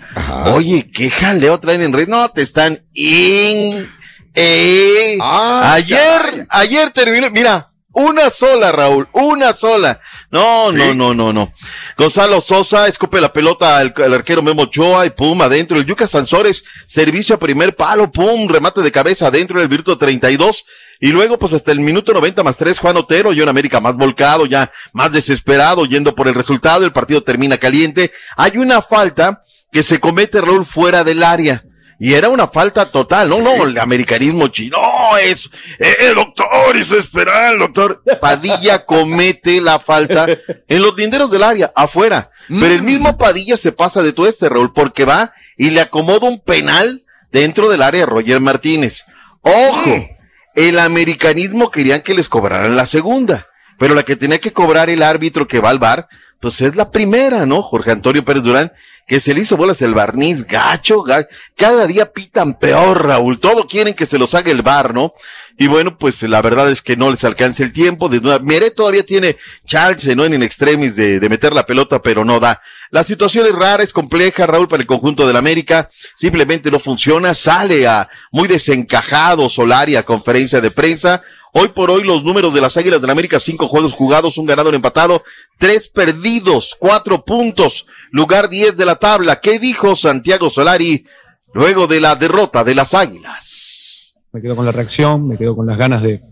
oye, ¿qué jaleo traen en red? No, te están in... eh. Ah, ayer, ayer terminó, mira, una sola, Raúl, una sola. No, no, no, no, no. Gonzalo Sosa escupe la pelota al, al arquero Memo Ochoa y pum, adentro. El Yuca Sansores, servicio a primer palo, pum, remate de cabeza adentro en el minuto 32. Y luego, pues hasta el minuto 90 más 3, Juan Otero, yo en América más volcado, ya más desesperado, yendo por el resultado. El partido termina caliente. Hay una falta que se comete Raúl fuera del área. Y era una falta total, no, no, el americanismo chino, no, es, eh, doctor, eso es esperar, doctor. Padilla [laughs] comete la falta en los linderos del área, afuera. Pero el mismo Padilla se pasa de todo este, Raúl, porque va y le acomoda un penal dentro del área a Roger Martínez. Ojo, el americanismo querían que les cobraran la segunda, pero la que tenía que cobrar el árbitro que va al bar, pues es la primera, ¿no? Jorge Antonio Pérez Durán, que se le hizo bolas el barniz, gacho, ga- cada día pitan peor, Raúl, todo quieren que se los haga el bar, ¿no? Y bueno, pues la verdad es que no les alcanza el tiempo, de nueva, Mire todavía tiene chance, ¿no? En el extremis de, de meter la pelota, pero no da. La situación es rara, es compleja, Raúl, para el conjunto del América, simplemente no funciona, sale a muy desencajado Solari a conferencia de prensa, Hoy por hoy los números de las Águilas del América, cinco juegos jugados, un ganado, un empatado, tres perdidos, cuatro puntos, lugar diez de la tabla. ¿Qué dijo Santiago Solari luego de la derrota de las Águilas? me quedo con la reacción, me quedo con las ganas de,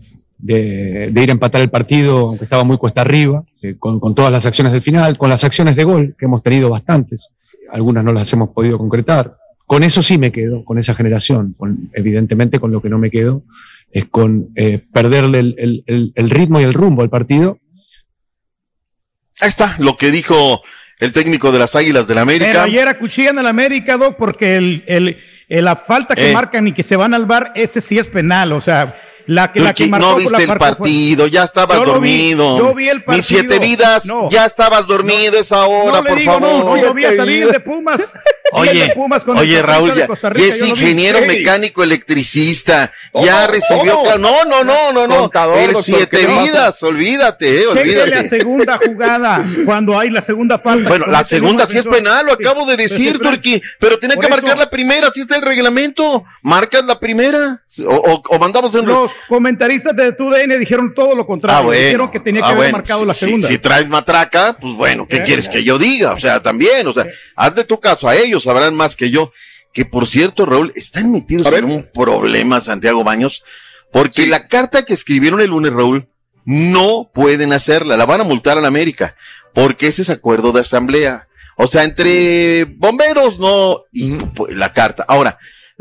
ir a empatar el partido, aunque estaba muy cuesta arriba, eh, con, con todas las acciones del final, con las acciones de gol, que hemos tenido bastantes, algunas no las hemos podido concretar. Con eso sí me quedo, con esa generación. Con- evidentemente con lo que no me quedo es con eh, perderle el, el- el- el ritmo y el rumbo al partido. Ahí está lo que dijo el técnico de las Águilas del Pero América. ayer acuchillan al América, Doc, porque el, el, el- la falta que Eh. marcan y que se van al bar, ese sí es penal. O sea, la que, la que Turki, marcó no la viste el fue- partido, ya estabas Yo vi, dormido. yo vi el partido. Mis siete vidas, No. ya estabas dormido esa hora, No le por digo, favor. no, no, yo vi hasta [laughs] vi el de Pumas. Vi Oye, de Pumas con oye Raúl, ya, ya Rica, es vi. ingeniero mecánico electricista, ya ¿Cómo? recibió, ¿Cómo? no, no, no, no, no, Contador, el doctor, siete ¿qué le vidas, olvídate, eh, Chéquele la olvídate. segunda jugada, [laughs] cuando hay la segunda falta. Bueno, la segunda sí es penal, lo acabo de decir. Turki, pero tiene que marcar la primera, así está el reglamento, marcas la primera, o, o- o mandamos en Los comentaristas de TUDN dijeron todo lo contrario. Ah, bueno. Dijeron que tenía que Ah, haber bueno, marcado si- la segunda. Si, traes matraca, pues bueno, ¿qué Eh, quieres eh. que yo diga? O sea, también, o sea, hazle tu caso a ellos, sabrán más que yo. Que por cierto, Raúl, están metidos en un problema, Santiago Baños, porque la carta que escribieron el lunes, Raúl, no pueden hacerla, la van a multar a la América, porque ese es acuerdo de asamblea. O sea, entre bomberos, no, y pues, la carta. Ahora,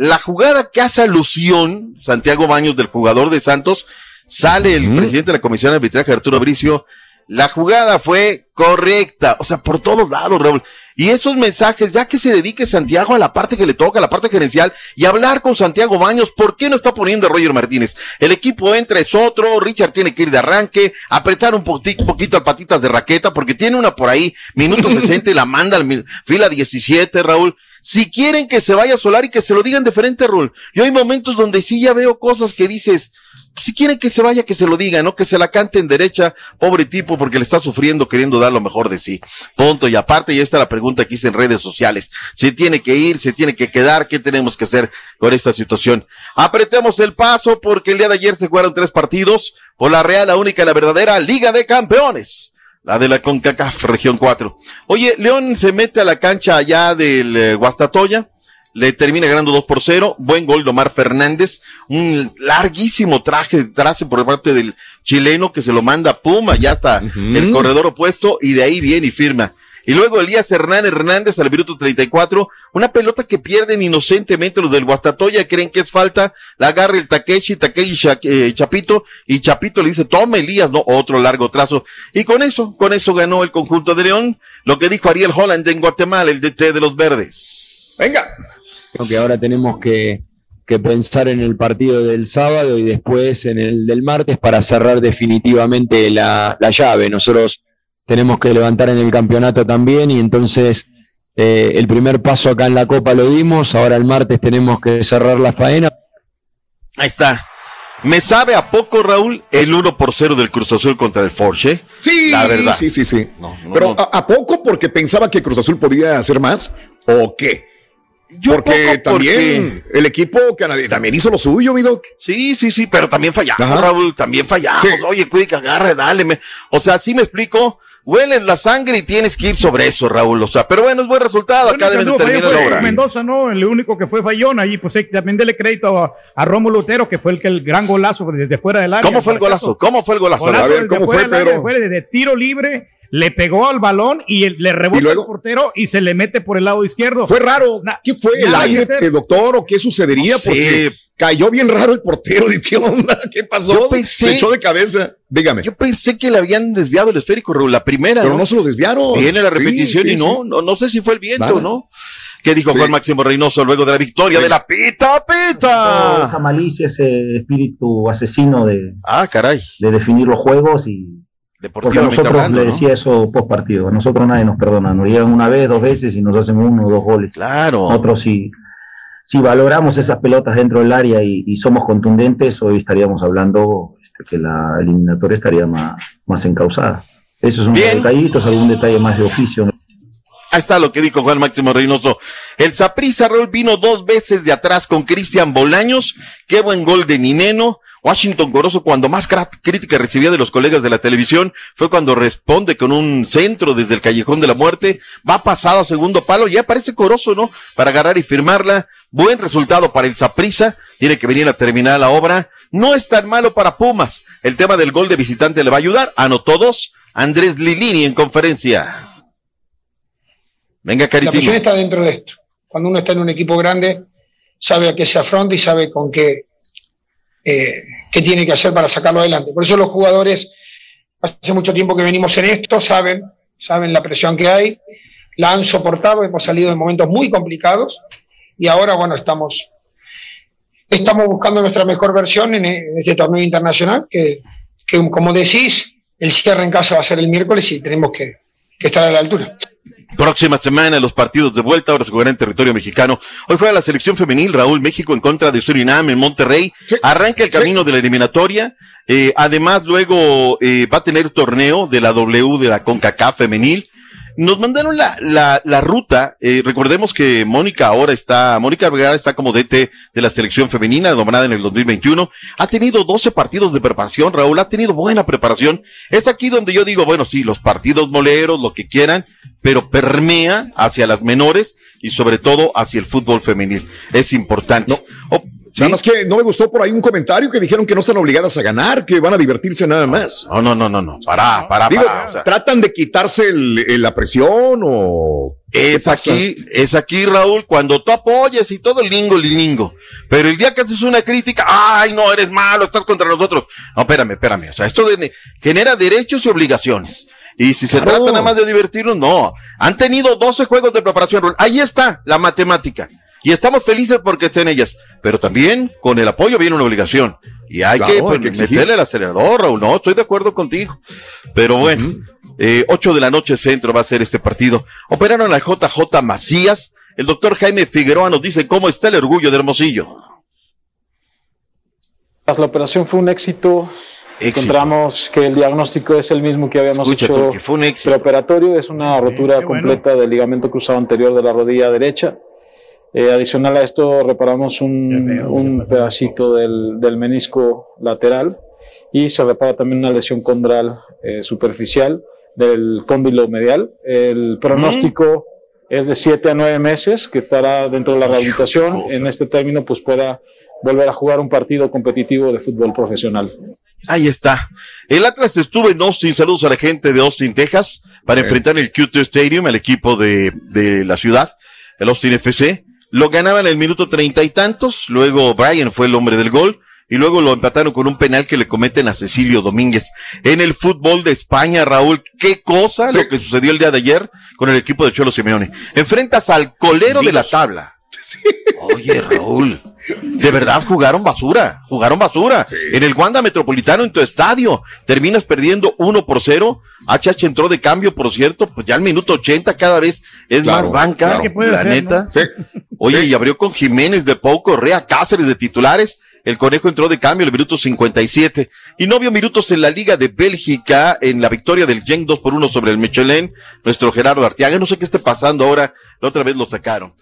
la jugada que hace alusión, Santiago Baños, del jugador de Santos, Sale el presidente de la Comisión de Arbitraje, Arturo Bricio. La jugada fue correcta, o sea, por todos lados, Raúl. Y esos mensajes, ya que se dedique Santiago a la parte que le toca, a la parte gerencial, y hablar con Santiago Baños, ¿por qué no está poniendo a Roger Martínez? El equipo entra, es otro, Richard tiene que ir de arranque, apretar un poquito, poquito al patitas de raqueta, porque tiene una por ahí, minuto [laughs] 60 y la manda al fila 17, Raúl. Si quieren que se vaya Solar y que se lo digan de frente, Raúl. Yo hay momentos donde sí ya veo cosas que dices, si quieren que se vaya, que se lo digan, ¿no? Que se la cante en derecha, pobre tipo, porque le está sufriendo queriendo dar lo mejor de sí. Punto. Y aparte, ya está la pregunta que hice en redes sociales. Se tiene que ir, se tiene que quedar, ¿qué tenemos que hacer con esta situación? Apretemos el paso porque el día de ayer se jugaron tres partidos por la real, la única la verdadera Liga de Campeones. La de la CONCACAF, región 4. Oye, León se mete a la cancha allá del eh, Guastatoya le termina ganando 2 por 0. Buen gol de Omar Fernández. Un larguísimo traje, trace por parte del chileno que se lo manda a Puma, ya está el corredor opuesto y de ahí viene y firma. Y luego Elías Hernán Hernández al minuto 34, una pelota que pierden inocentemente los del Guastatoya, creen que es falta, la agarra el Takeshi, Takeshi eh, Chapito, y Chapito le dice, toma Elías, no, otro largo trazo. Y con eso, con eso ganó el conjunto de León, lo que dijo Ariel Holland en Guatemala, el DT de los Verdes. Venga. Creo que ahora tenemos que, que pensar en el partido del sábado y después en el del martes para cerrar definitivamente la, la llave. Nosotros tenemos que levantar en el campeonato también y entonces eh, el primer paso acá en la Copa lo dimos, ahora el martes tenemos que cerrar la faena. Ahí está. Me sabe a poco, Raúl, el 1 por 0 del Cruz Azul contra el Forche. Sí, la verdad. sí, sí, sí. no, Pero ¿a, a poco porque pensaba que Cruz Azul podía hacer más? ¿O qué? porque poco también el equipo canadiense también hizo lo suyo, mi doc. Sí, sí, sí, pero también fallamos, Ajá. Raúl, también fallamos. Sí. Oye, quick, agarre, dale. me- O sea, sí me explico. Hueles la sangre y tienes que ir sobre eso, Raúl. O sea, pero bueno, es buen resultado. Acá deben de terminar la obra. Mendoza, no, el único que fue fallón ahí, pues eh, también dele crédito a, a Rómulo Lutero, que fue el que el gran golazo desde fuera del área. ¿Cómo fue el golazo? ¿Cómo fue el golazo? Golazo A ver, ¿cómo fuera fue, del área, Pedro? fue de tiro libre, le pegó al balón y el- le rebota el portero y se le mete por el lado izquierdo. Fue raro. ¿Qué fue el que aire, hacer. eh, doctor? ¿O qué sucedería? Porque cayó bien raro el portero. [laughs] ¿de ¿Qué onda? ¿Qué pasó? Pensé- Se echó de cabeza. Dígame. Yo pensé que le habían desviado el esférico, Raúl, la primera. Pero no se lo desviaron. Viene la repetición sí, y no, sí. no, no sé si fue el viento Nada. o no. ¿Qué dijo Sí. Juan Máximo Reynoso luego de la victoria de la pita, pita? esa malicia, ese espíritu asesino de, ah, caray. de definir los juegos y porque a nosotros hablando, le ¿no? decía eso post partido, a nosotros nadie nos perdona, nos llegan una vez, dos veces y nos hacen uno o dos goles. Claro. Nosotros si, si valoramos esas pelotas dentro del área y, y somos contundentes, hoy estaríamos hablando este, que la eliminatoria estaría más, más encausada. Eso es un detallito, es algún detalle más de oficio. ¿no? Ahí está lo que dijo Juan Máximo Reynoso. El Saprissa Raúl vino dos veces de atrás con Cristian Bolaños. Qué buen gol de Nineno. Washington Corozo, cuando más crítica recibía de los colegas de la televisión, fue cuando responde con un centro desde el Callejón de la Muerte. Va pasado a segundo palo. Ya aparece Corozo, ¿no? Para agarrar y firmarla. Buen resultado para el Saprissa. Tiene que venir a terminar la obra. No es tan malo para Pumas. El tema del gol de visitante le va a ayudar. Anotó dos. Andrés Lilini en conferencia. Venga, La presión Caritino. está dentro de esto. Cuando uno está en un equipo grande, sabe a qué se afronta y sabe con qué, eh, qué tiene que hacer para sacarlo adelante. Por eso los jugadores, hace mucho tiempo que venimos en esto, saben, saben la presión que hay, la han soportado, hemos salido de momentos muy complicados y ahora, bueno, estamos, estamos buscando nuestra mejor versión en, en este torneo internacional, que, que, como decís, el cierre en casa va a ser el miércoles y tenemos que estar a la altura. Próxima semana los partidos de vuelta, ahora se jugará en territorio mexicano. Hoy juega la selección femenil, Raúl México en contra de Surinam en Monterrey. Arranca el camino de la eliminatoria. Eh, además, luego eh, va a tener torneo de la W de la CONCACAF femenil. Nos mandaron la, la, la ruta. eh, recordemos que Mónica ahora está, Mónica Vergara está como DT de la selección femenina, nombrada en el 2021. Ha tenido 12 partidos de preparación, Raúl, ha tenido buena preparación. Es aquí donde yo digo, bueno, sí, los partidos moleros, lo que quieran, pero permea hacia las menores y sobre todo hacia el fútbol femenil. Es importante. Nada más que no me gustó por ahí un comentario que dijeron que no están obligadas a ganar, que van a divertirse nada más. No, no, no, no, no. Pará, pará, Digo, pará. o sea, ¿tratan de quitarse el- el- la presión o...? es aquí, es aquí, Raúl, cuando tú apoyas y todo el lingo, el lingo. Pero el día que haces una crítica, ay, no, eres malo, estás contra nosotros. No, espérame, espérame. O sea, esto de- genera derechos y obligaciones. Y si se trata nada más de divertirnos, no. Han tenido 12 juegos de preparación, Raúl. Ahí está la matemática. Y estamos felices porque estén ellas. Pero también con el apoyo viene una obligación. Y hay Claro, que, hay pues, que meterle el acelerador, Raúl. No, estoy de acuerdo contigo. Pero bueno, eh, 8 de la noche centro va a ser este partido. Operaron a JJ Macías. El doctor Jaime Figueroa nos dice cómo está el orgullo de Hermosillo. La operación fue un éxito. Encontramos que el diagnóstico es el mismo que habíamos Escucha hecho tú, que fue un éxito. preoperatorio. Es una rotura completa del ligamento cruzado anterior de la rodilla derecha. Eh, adicional a esto, reparamos un, un pedacito del, del menisco lateral y se repara también una lesión condral eh, superficial del cóndilo medial. El pronóstico es de 7 a 9 meses, que estará dentro de la rehabilitación. En este término, pues pueda volver a jugar un partido competitivo de fútbol profesional. Ahí está. El Atlas estuvo en Austin. Saludos a la gente de Austin, Texas, para enfrentar el Q2 Stadium, el equipo de, de la ciudad, el Austin FC. Lo ganaban en el minuto treinta y tantos. Luego Brian fue el hombre del gol. Y luego lo empataron con un penal que le cometen a Cecilio Domínguez. En el fútbol de España, Raúl, qué cosa lo que sucedió el día de ayer con el equipo de Cholo Simeone. Enfrentas al colero de la tabla. Oye, Raúl, de verdad jugaron basura, jugaron basura. En el Wanda Metropolitano, en tu estadio, terminas perdiendo 1 por 0. HH entró de cambio, por cierto, pues ya al minuto 80 cada vez es Claro, más banca, claro. ¿Qué puede la ser, neta. no? Sí. Oye, y abrió con Jiménez de Pau Correa, Cáceres de titulares. El conejo entró de cambio en el minuto 57 y no vio minutos en la Liga de Bélgica en la victoria del Genk 2 por 1 sobre el Michelin. Nuestro Gerardo Arteaga, no sé qué esté pasando ahora, la otra vez lo sacaron.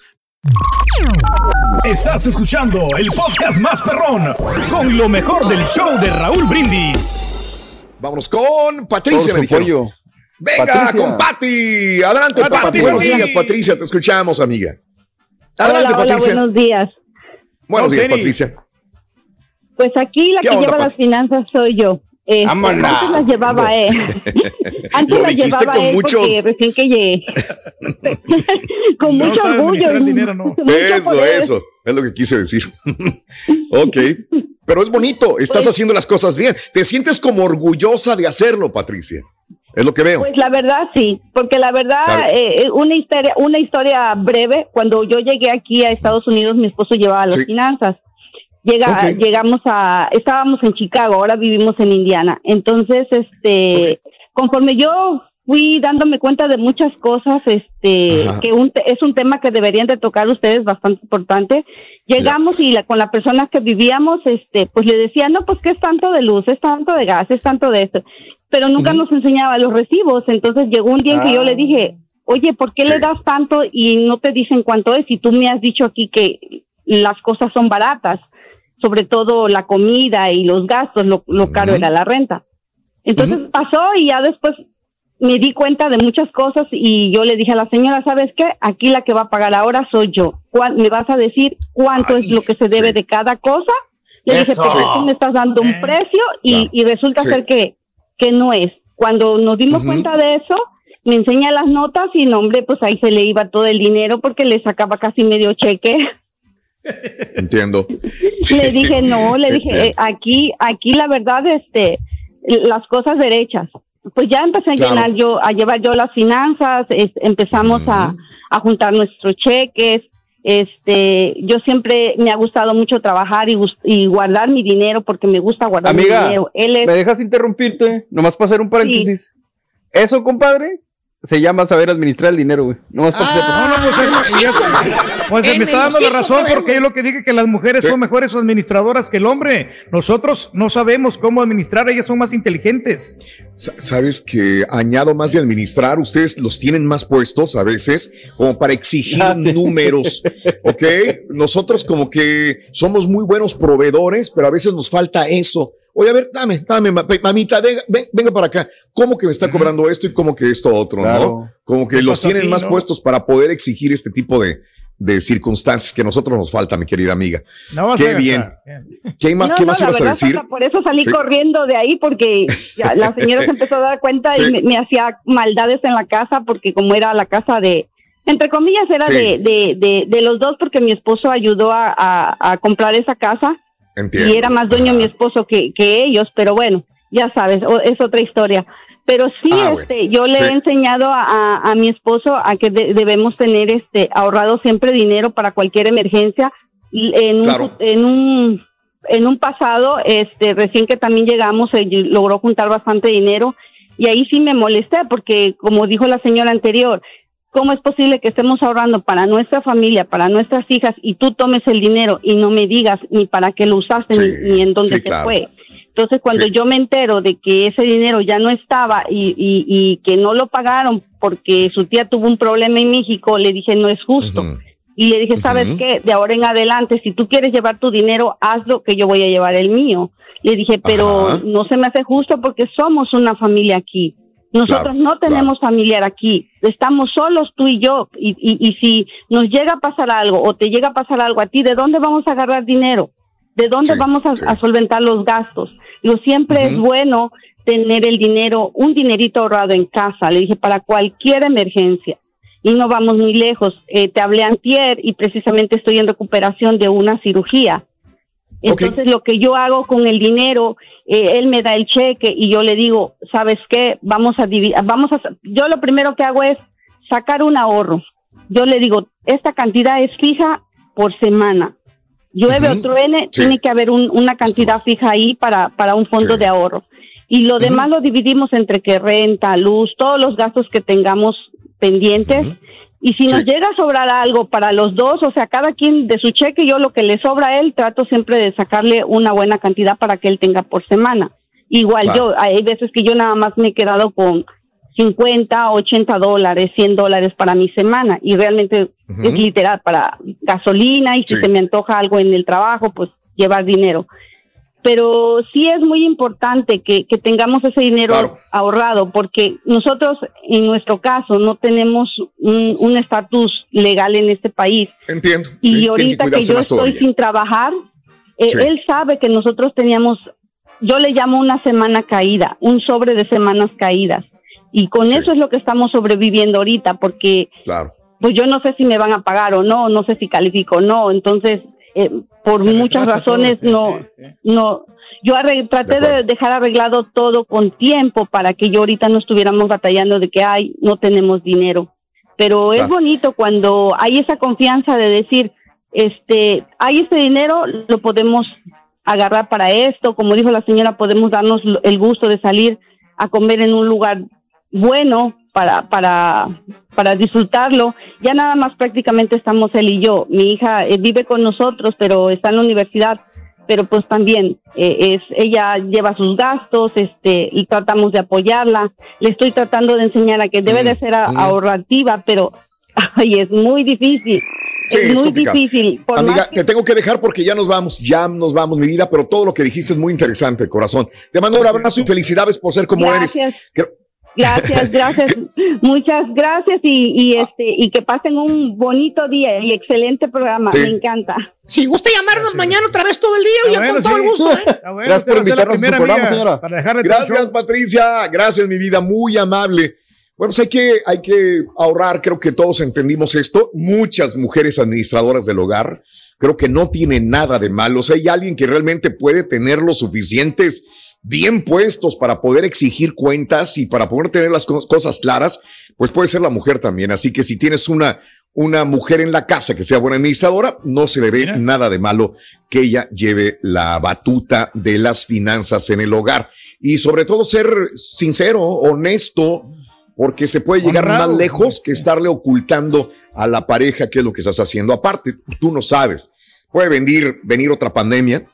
Estás escuchando el podcast más perrón con lo mejor del show de Raúl Brindis. Vámonos con Patricia, me dijeron. Venga, Patricia. con Pati. Adelante, Pati. Pati. Buenos días, Patricia. Te escuchamos, amiga. Adelante, hola, hola, Patricia. buenos días. Buenos días. Patricia. Pues aquí la ¿Qué que onda, lleva Pati? las finanzas soy yo. Este, antes las llevaba No. él. [laughs] Antes las llevaba con él muchos- porque recién que llegué. [laughs] con No mucho orgullo. dinero, ¿no? Eso, poder. eso. Es lo que quise decir. [laughs] ok. Pero es bonito. Estás Pues haciendo las cosas bien. Te sientes como orgullosa de hacerlo, Patricia. Es lo que veo. Pues la verdad sí, porque la verdad Claro. eh, eh, una historia una historia breve. Cuando yo llegué aquí a Estados Unidos, mi esposo llevaba las Sí. finanzas. Llega, llegamos a, estábamos en Chicago, ahora vivimos en Indiana. Entonces, este, conforme yo fui dándome cuenta de muchas cosas, este, Ajá. que un es un tema que deberían de tocar ustedes bastante importante. Llegamos y la, con la persona que vivíamos, este, pues le decía, no, pues que es tanto de luz, es tanto de gas, es tanto de esto, pero nunca nos enseñaba los recibos. Entonces llegó un día en que yo Ah. le dije, oye, ¿por qué le das tanto y no te dicen cuánto es? Y tú me has dicho aquí que las cosas son baratas, sobre todo la comida y los gastos, lo, lo caro era la renta. Entonces pasó y ya después me di cuenta de muchas cosas y yo le dije a la señora, ¿sabes qué? Aquí la que va a pagar ahora soy yo. ¿Cuál- ¿Me vas a decir cuánto es lo que se debe de cada cosa? Le dije, porque tú me estás dando un precio y, y resulta Sí. ser que, que no es. Cuando nos dimos cuenta de eso, me enseña las notas y no, hombre, pues ahí se le iba todo el dinero porque le sacaba casi medio cheque. Entiendo. Le dije, no, le dije, eh, aquí, aquí la verdad, este, las cosas derechas. Pues ya empecé a Claro. llenar yo, a llevar yo las finanzas, es- empezamos a, a juntar nuestros cheques. Este, yo siempre me ha gustado mucho trabajar y, guardar mi dinero porque me gusta guardar mi dinero. Él es, ¿me dejas interrumpirte? Nomás para hacer un paréntesis. Eso, compadre, se llama saber administrar el dinero, güey. Nomás para que sepas. No, no, pues, pues, me está dando la razón porque yo lo que dije que las mujeres son mejores administradoras que el hombre. Nosotros no sabemos cómo administrar, ellas son más inteligentes. Sa- Sabes que añado más de administrar, ustedes los tienen más puestos a veces como para exigir Ah, sí. números, ¿ok? Nosotros como que somos muy buenos proveedores, pero a veces nos falta eso. Oye, a ver, dame, dame, ma- mamita, venga, ven- venga para acá. ¿Cómo que me está cobrando esto y cómo que esto otro, Claro. no? Como que ¿Qué los tienen más no? puestos para poder exigir este tipo de, de circunstancias que a nosotros nos falta, mi querida amiga. No vas Qué a bien. gastar. ¿Qué más, No, qué no, más la ibas a decir? por eso salí Sí. corriendo de ahí porque ya la [laughs] señora se empezó a dar cuenta Sí. y me, me hacía maldades en la casa porque como era la casa de, entre comillas, era Sí. de, de, de, de los dos porque mi esposo ayudó a, a, a comprar esa casa Entiendo. y era más dueño mi esposo que, que ellos, pero bueno, ya sabes, o- es otra historia. Pero sí, Ah, bueno. este, yo le Sí. he enseñado a, a- mi esposo a que de- debemos tener este ahorrado siempre dinero para cualquier emergencia. En un, Claro. en un en un pasado, este, recién que también llegamos, eh, logró juntar bastante dinero y ahí sí me molesté porque, como dijo la señora anterior, ¿cómo es posible que estemos ahorrando para nuestra familia, para nuestras hijas y tú tomes el dinero y no me digas ni para qué lo usaste Sí, ni, ni en dónde sí, se claro. fue? Entonces, cuando Sí. yo me entero de que ese dinero ya no estaba y, y, y que no lo pagaron porque su tía tuvo un problema en México, le dije, no es justo. Y le dije, ¿sabes Ujú. qué? De ahora en adelante, si tú quieres llevar tu dinero, hazlo, que yo voy a llevar el mío. Le dije, pero Ajá. no se me hace justo porque somos una familia aquí. Nosotros Claro, no tenemos familiar aquí, estamos solos tú y yo. Y, y, y si nos llega a pasar algo o te llega a pasar algo a ti, ¿de dónde vamos a agarrar dinero? ¿De dónde Sí, vamos a, sí. a solventar los gastos? Digo, siempre es bueno tener el dinero, un dinerito ahorrado en casa. Le dije, para cualquier emergencia. Y no vamos muy lejos. Eh, te hablé antier y precisamente estoy en recuperación de una cirugía. Entonces lo que yo hago con el dinero, eh, él me da el cheque y yo le digo, ¿sabes qué? Vamos a dividir, vamos a, yo lo primero que hago es sacar un ahorro. Yo le digo, esta cantidad es fija por semana. Llueve Ujú. o truene, Sí. tiene que haber un- una cantidad fija ahí para, para un fondo Sí. de ahorro. Y lo demás lo dividimos entre que renta, luz, todos los gastos que tengamos pendientes. Y si nos llega a sobrar algo para los dos, o sea, cada quien de su cheque, yo lo que le sobra a él, trato siempre de sacarle una buena cantidad para que él tenga por semana. Igual Claro. yo, hay veces que yo nada más me he quedado con 50, 80 dólares, 100 dólares para mi semana y realmente es literal para gasolina y si Sí. se me antoja algo en el trabajo, pues llevar dinero. Pero sí es muy importante que, que tengamos ese dinero Claro. ahorrado porque nosotros en nuestro caso no tenemos un estatus legal en este país Entiendo. y Sí, ahorita que, yo estoy todavía. sin trabajar, eh, Sí. él sabe que nosotros teníamos, yo le llamo una semana caída, un sobre de semanas caídas. Y con Sí. eso es lo que estamos sobreviviendo ahorita, porque Claro. pues yo no sé si me van a pagar o no, no sé si califico o no. Entonces, eh, por Se muchas todo, razones, sí, no, sí, sí. no. Yo traté De dejar arreglado todo con tiempo para que yo ahorita no estuviéramos batallando de que, ay, no tenemos dinero. Pero es bonito cuando hay esa confianza de decir, este, hay este dinero, lo podemos agarrar para esto. Como dijo la señora, podemos darnos el gusto de salir a comer en un lugar bueno para, para, para disfrutarlo. Ya nada más prácticamente estamos él y yo. Mi hija eh, vive con nosotros, pero está en la universidad. Pero pues también eh, es ella lleva sus gastos, este, y tratamos de apoyarla. Le estoy tratando de enseñar a que debe de ser a- mm. ahorrativa, pero [laughs] ay, es muy difícil. Sí, es es muy complicado. difícil. Por Amiga, que- te tengo que dejar porque ya nos vamos, ya nos vamos, mi vida, pero todo lo que dijiste es muy interesante, corazón. Te mando un abrazo y felicidades por ser como eres. Gracias. Creo- Gracias, [laughs] gracias, muchas gracias y, y este y que pasen un bonito día y excelente programa, Sí. me encanta. Si gusta llamarnos mañana otra vez todo el día, yo bueno, con todo sí. el gusto, ¿eh? Bueno, Gracias por a ser la invitarnos a su primera programa, amiga señora. Para dejarle todo el Gracias, show. Patricia. Gracias, mi vida. Muy amable. Bueno, pues hay que, hay que ahorrar. Creo que todos entendimos esto. Muchas mujeres administradoras del hogar. Creo que no tiene nada de malo. O sea, hay alguien que realmente puede tener los suficientes bien puestos para poder exigir cuentas y para poder tener las co- cosas claras, pues puede ser la mujer también. Así que si tienes una, una mujer en la casa que sea buena administradora, no se le ve Mira. nada de malo que ella lleve la batuta de las finanzas en el hogar. Y sobre todo ser sincero, honesto, porque se puede llegar Honrado. más lejos que estarle ocultando a la pareja qué es lo que estás haciendo. Aparte, tú no sabes. Puede venir, venir otra pandemia,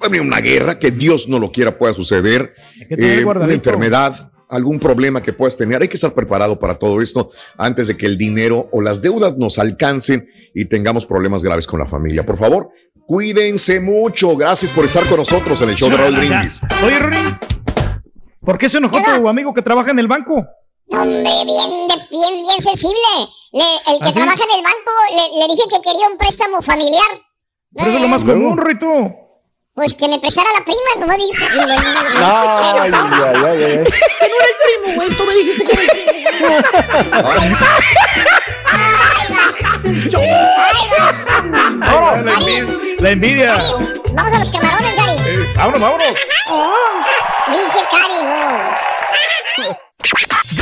puede venir una guerra, que Dios no lo quiera pueda suceder, eh, una enfermedad, algún problema que puedas tener. Hay que estar preparado para todo esto antes de que el dinero o las deudas nos alcancen y tengamos problemas graves con la familia. Por favor, cuídense mucho. Gracias por estar con nosotros en el show de Raúl Brindis. Oye, Rory, ¿por qué se enojó tu amigo que trabaja en el banco? Hombre, bien, bien, bien sensible. Le- el que ¿Ah, trabaja en el banco le, le dije que quería un préstamo familiar. Pero eso es lo más común, Rito. Pues que me prestara la prima, no me dijo. Ay, ay, ay, ay, ay. Que no era el primo, güey. Tú me dijiste que era el primo. La envidia. La envidia. Vamos a los camarones, Gary. Eh, vámonos, vámonos. Dije no.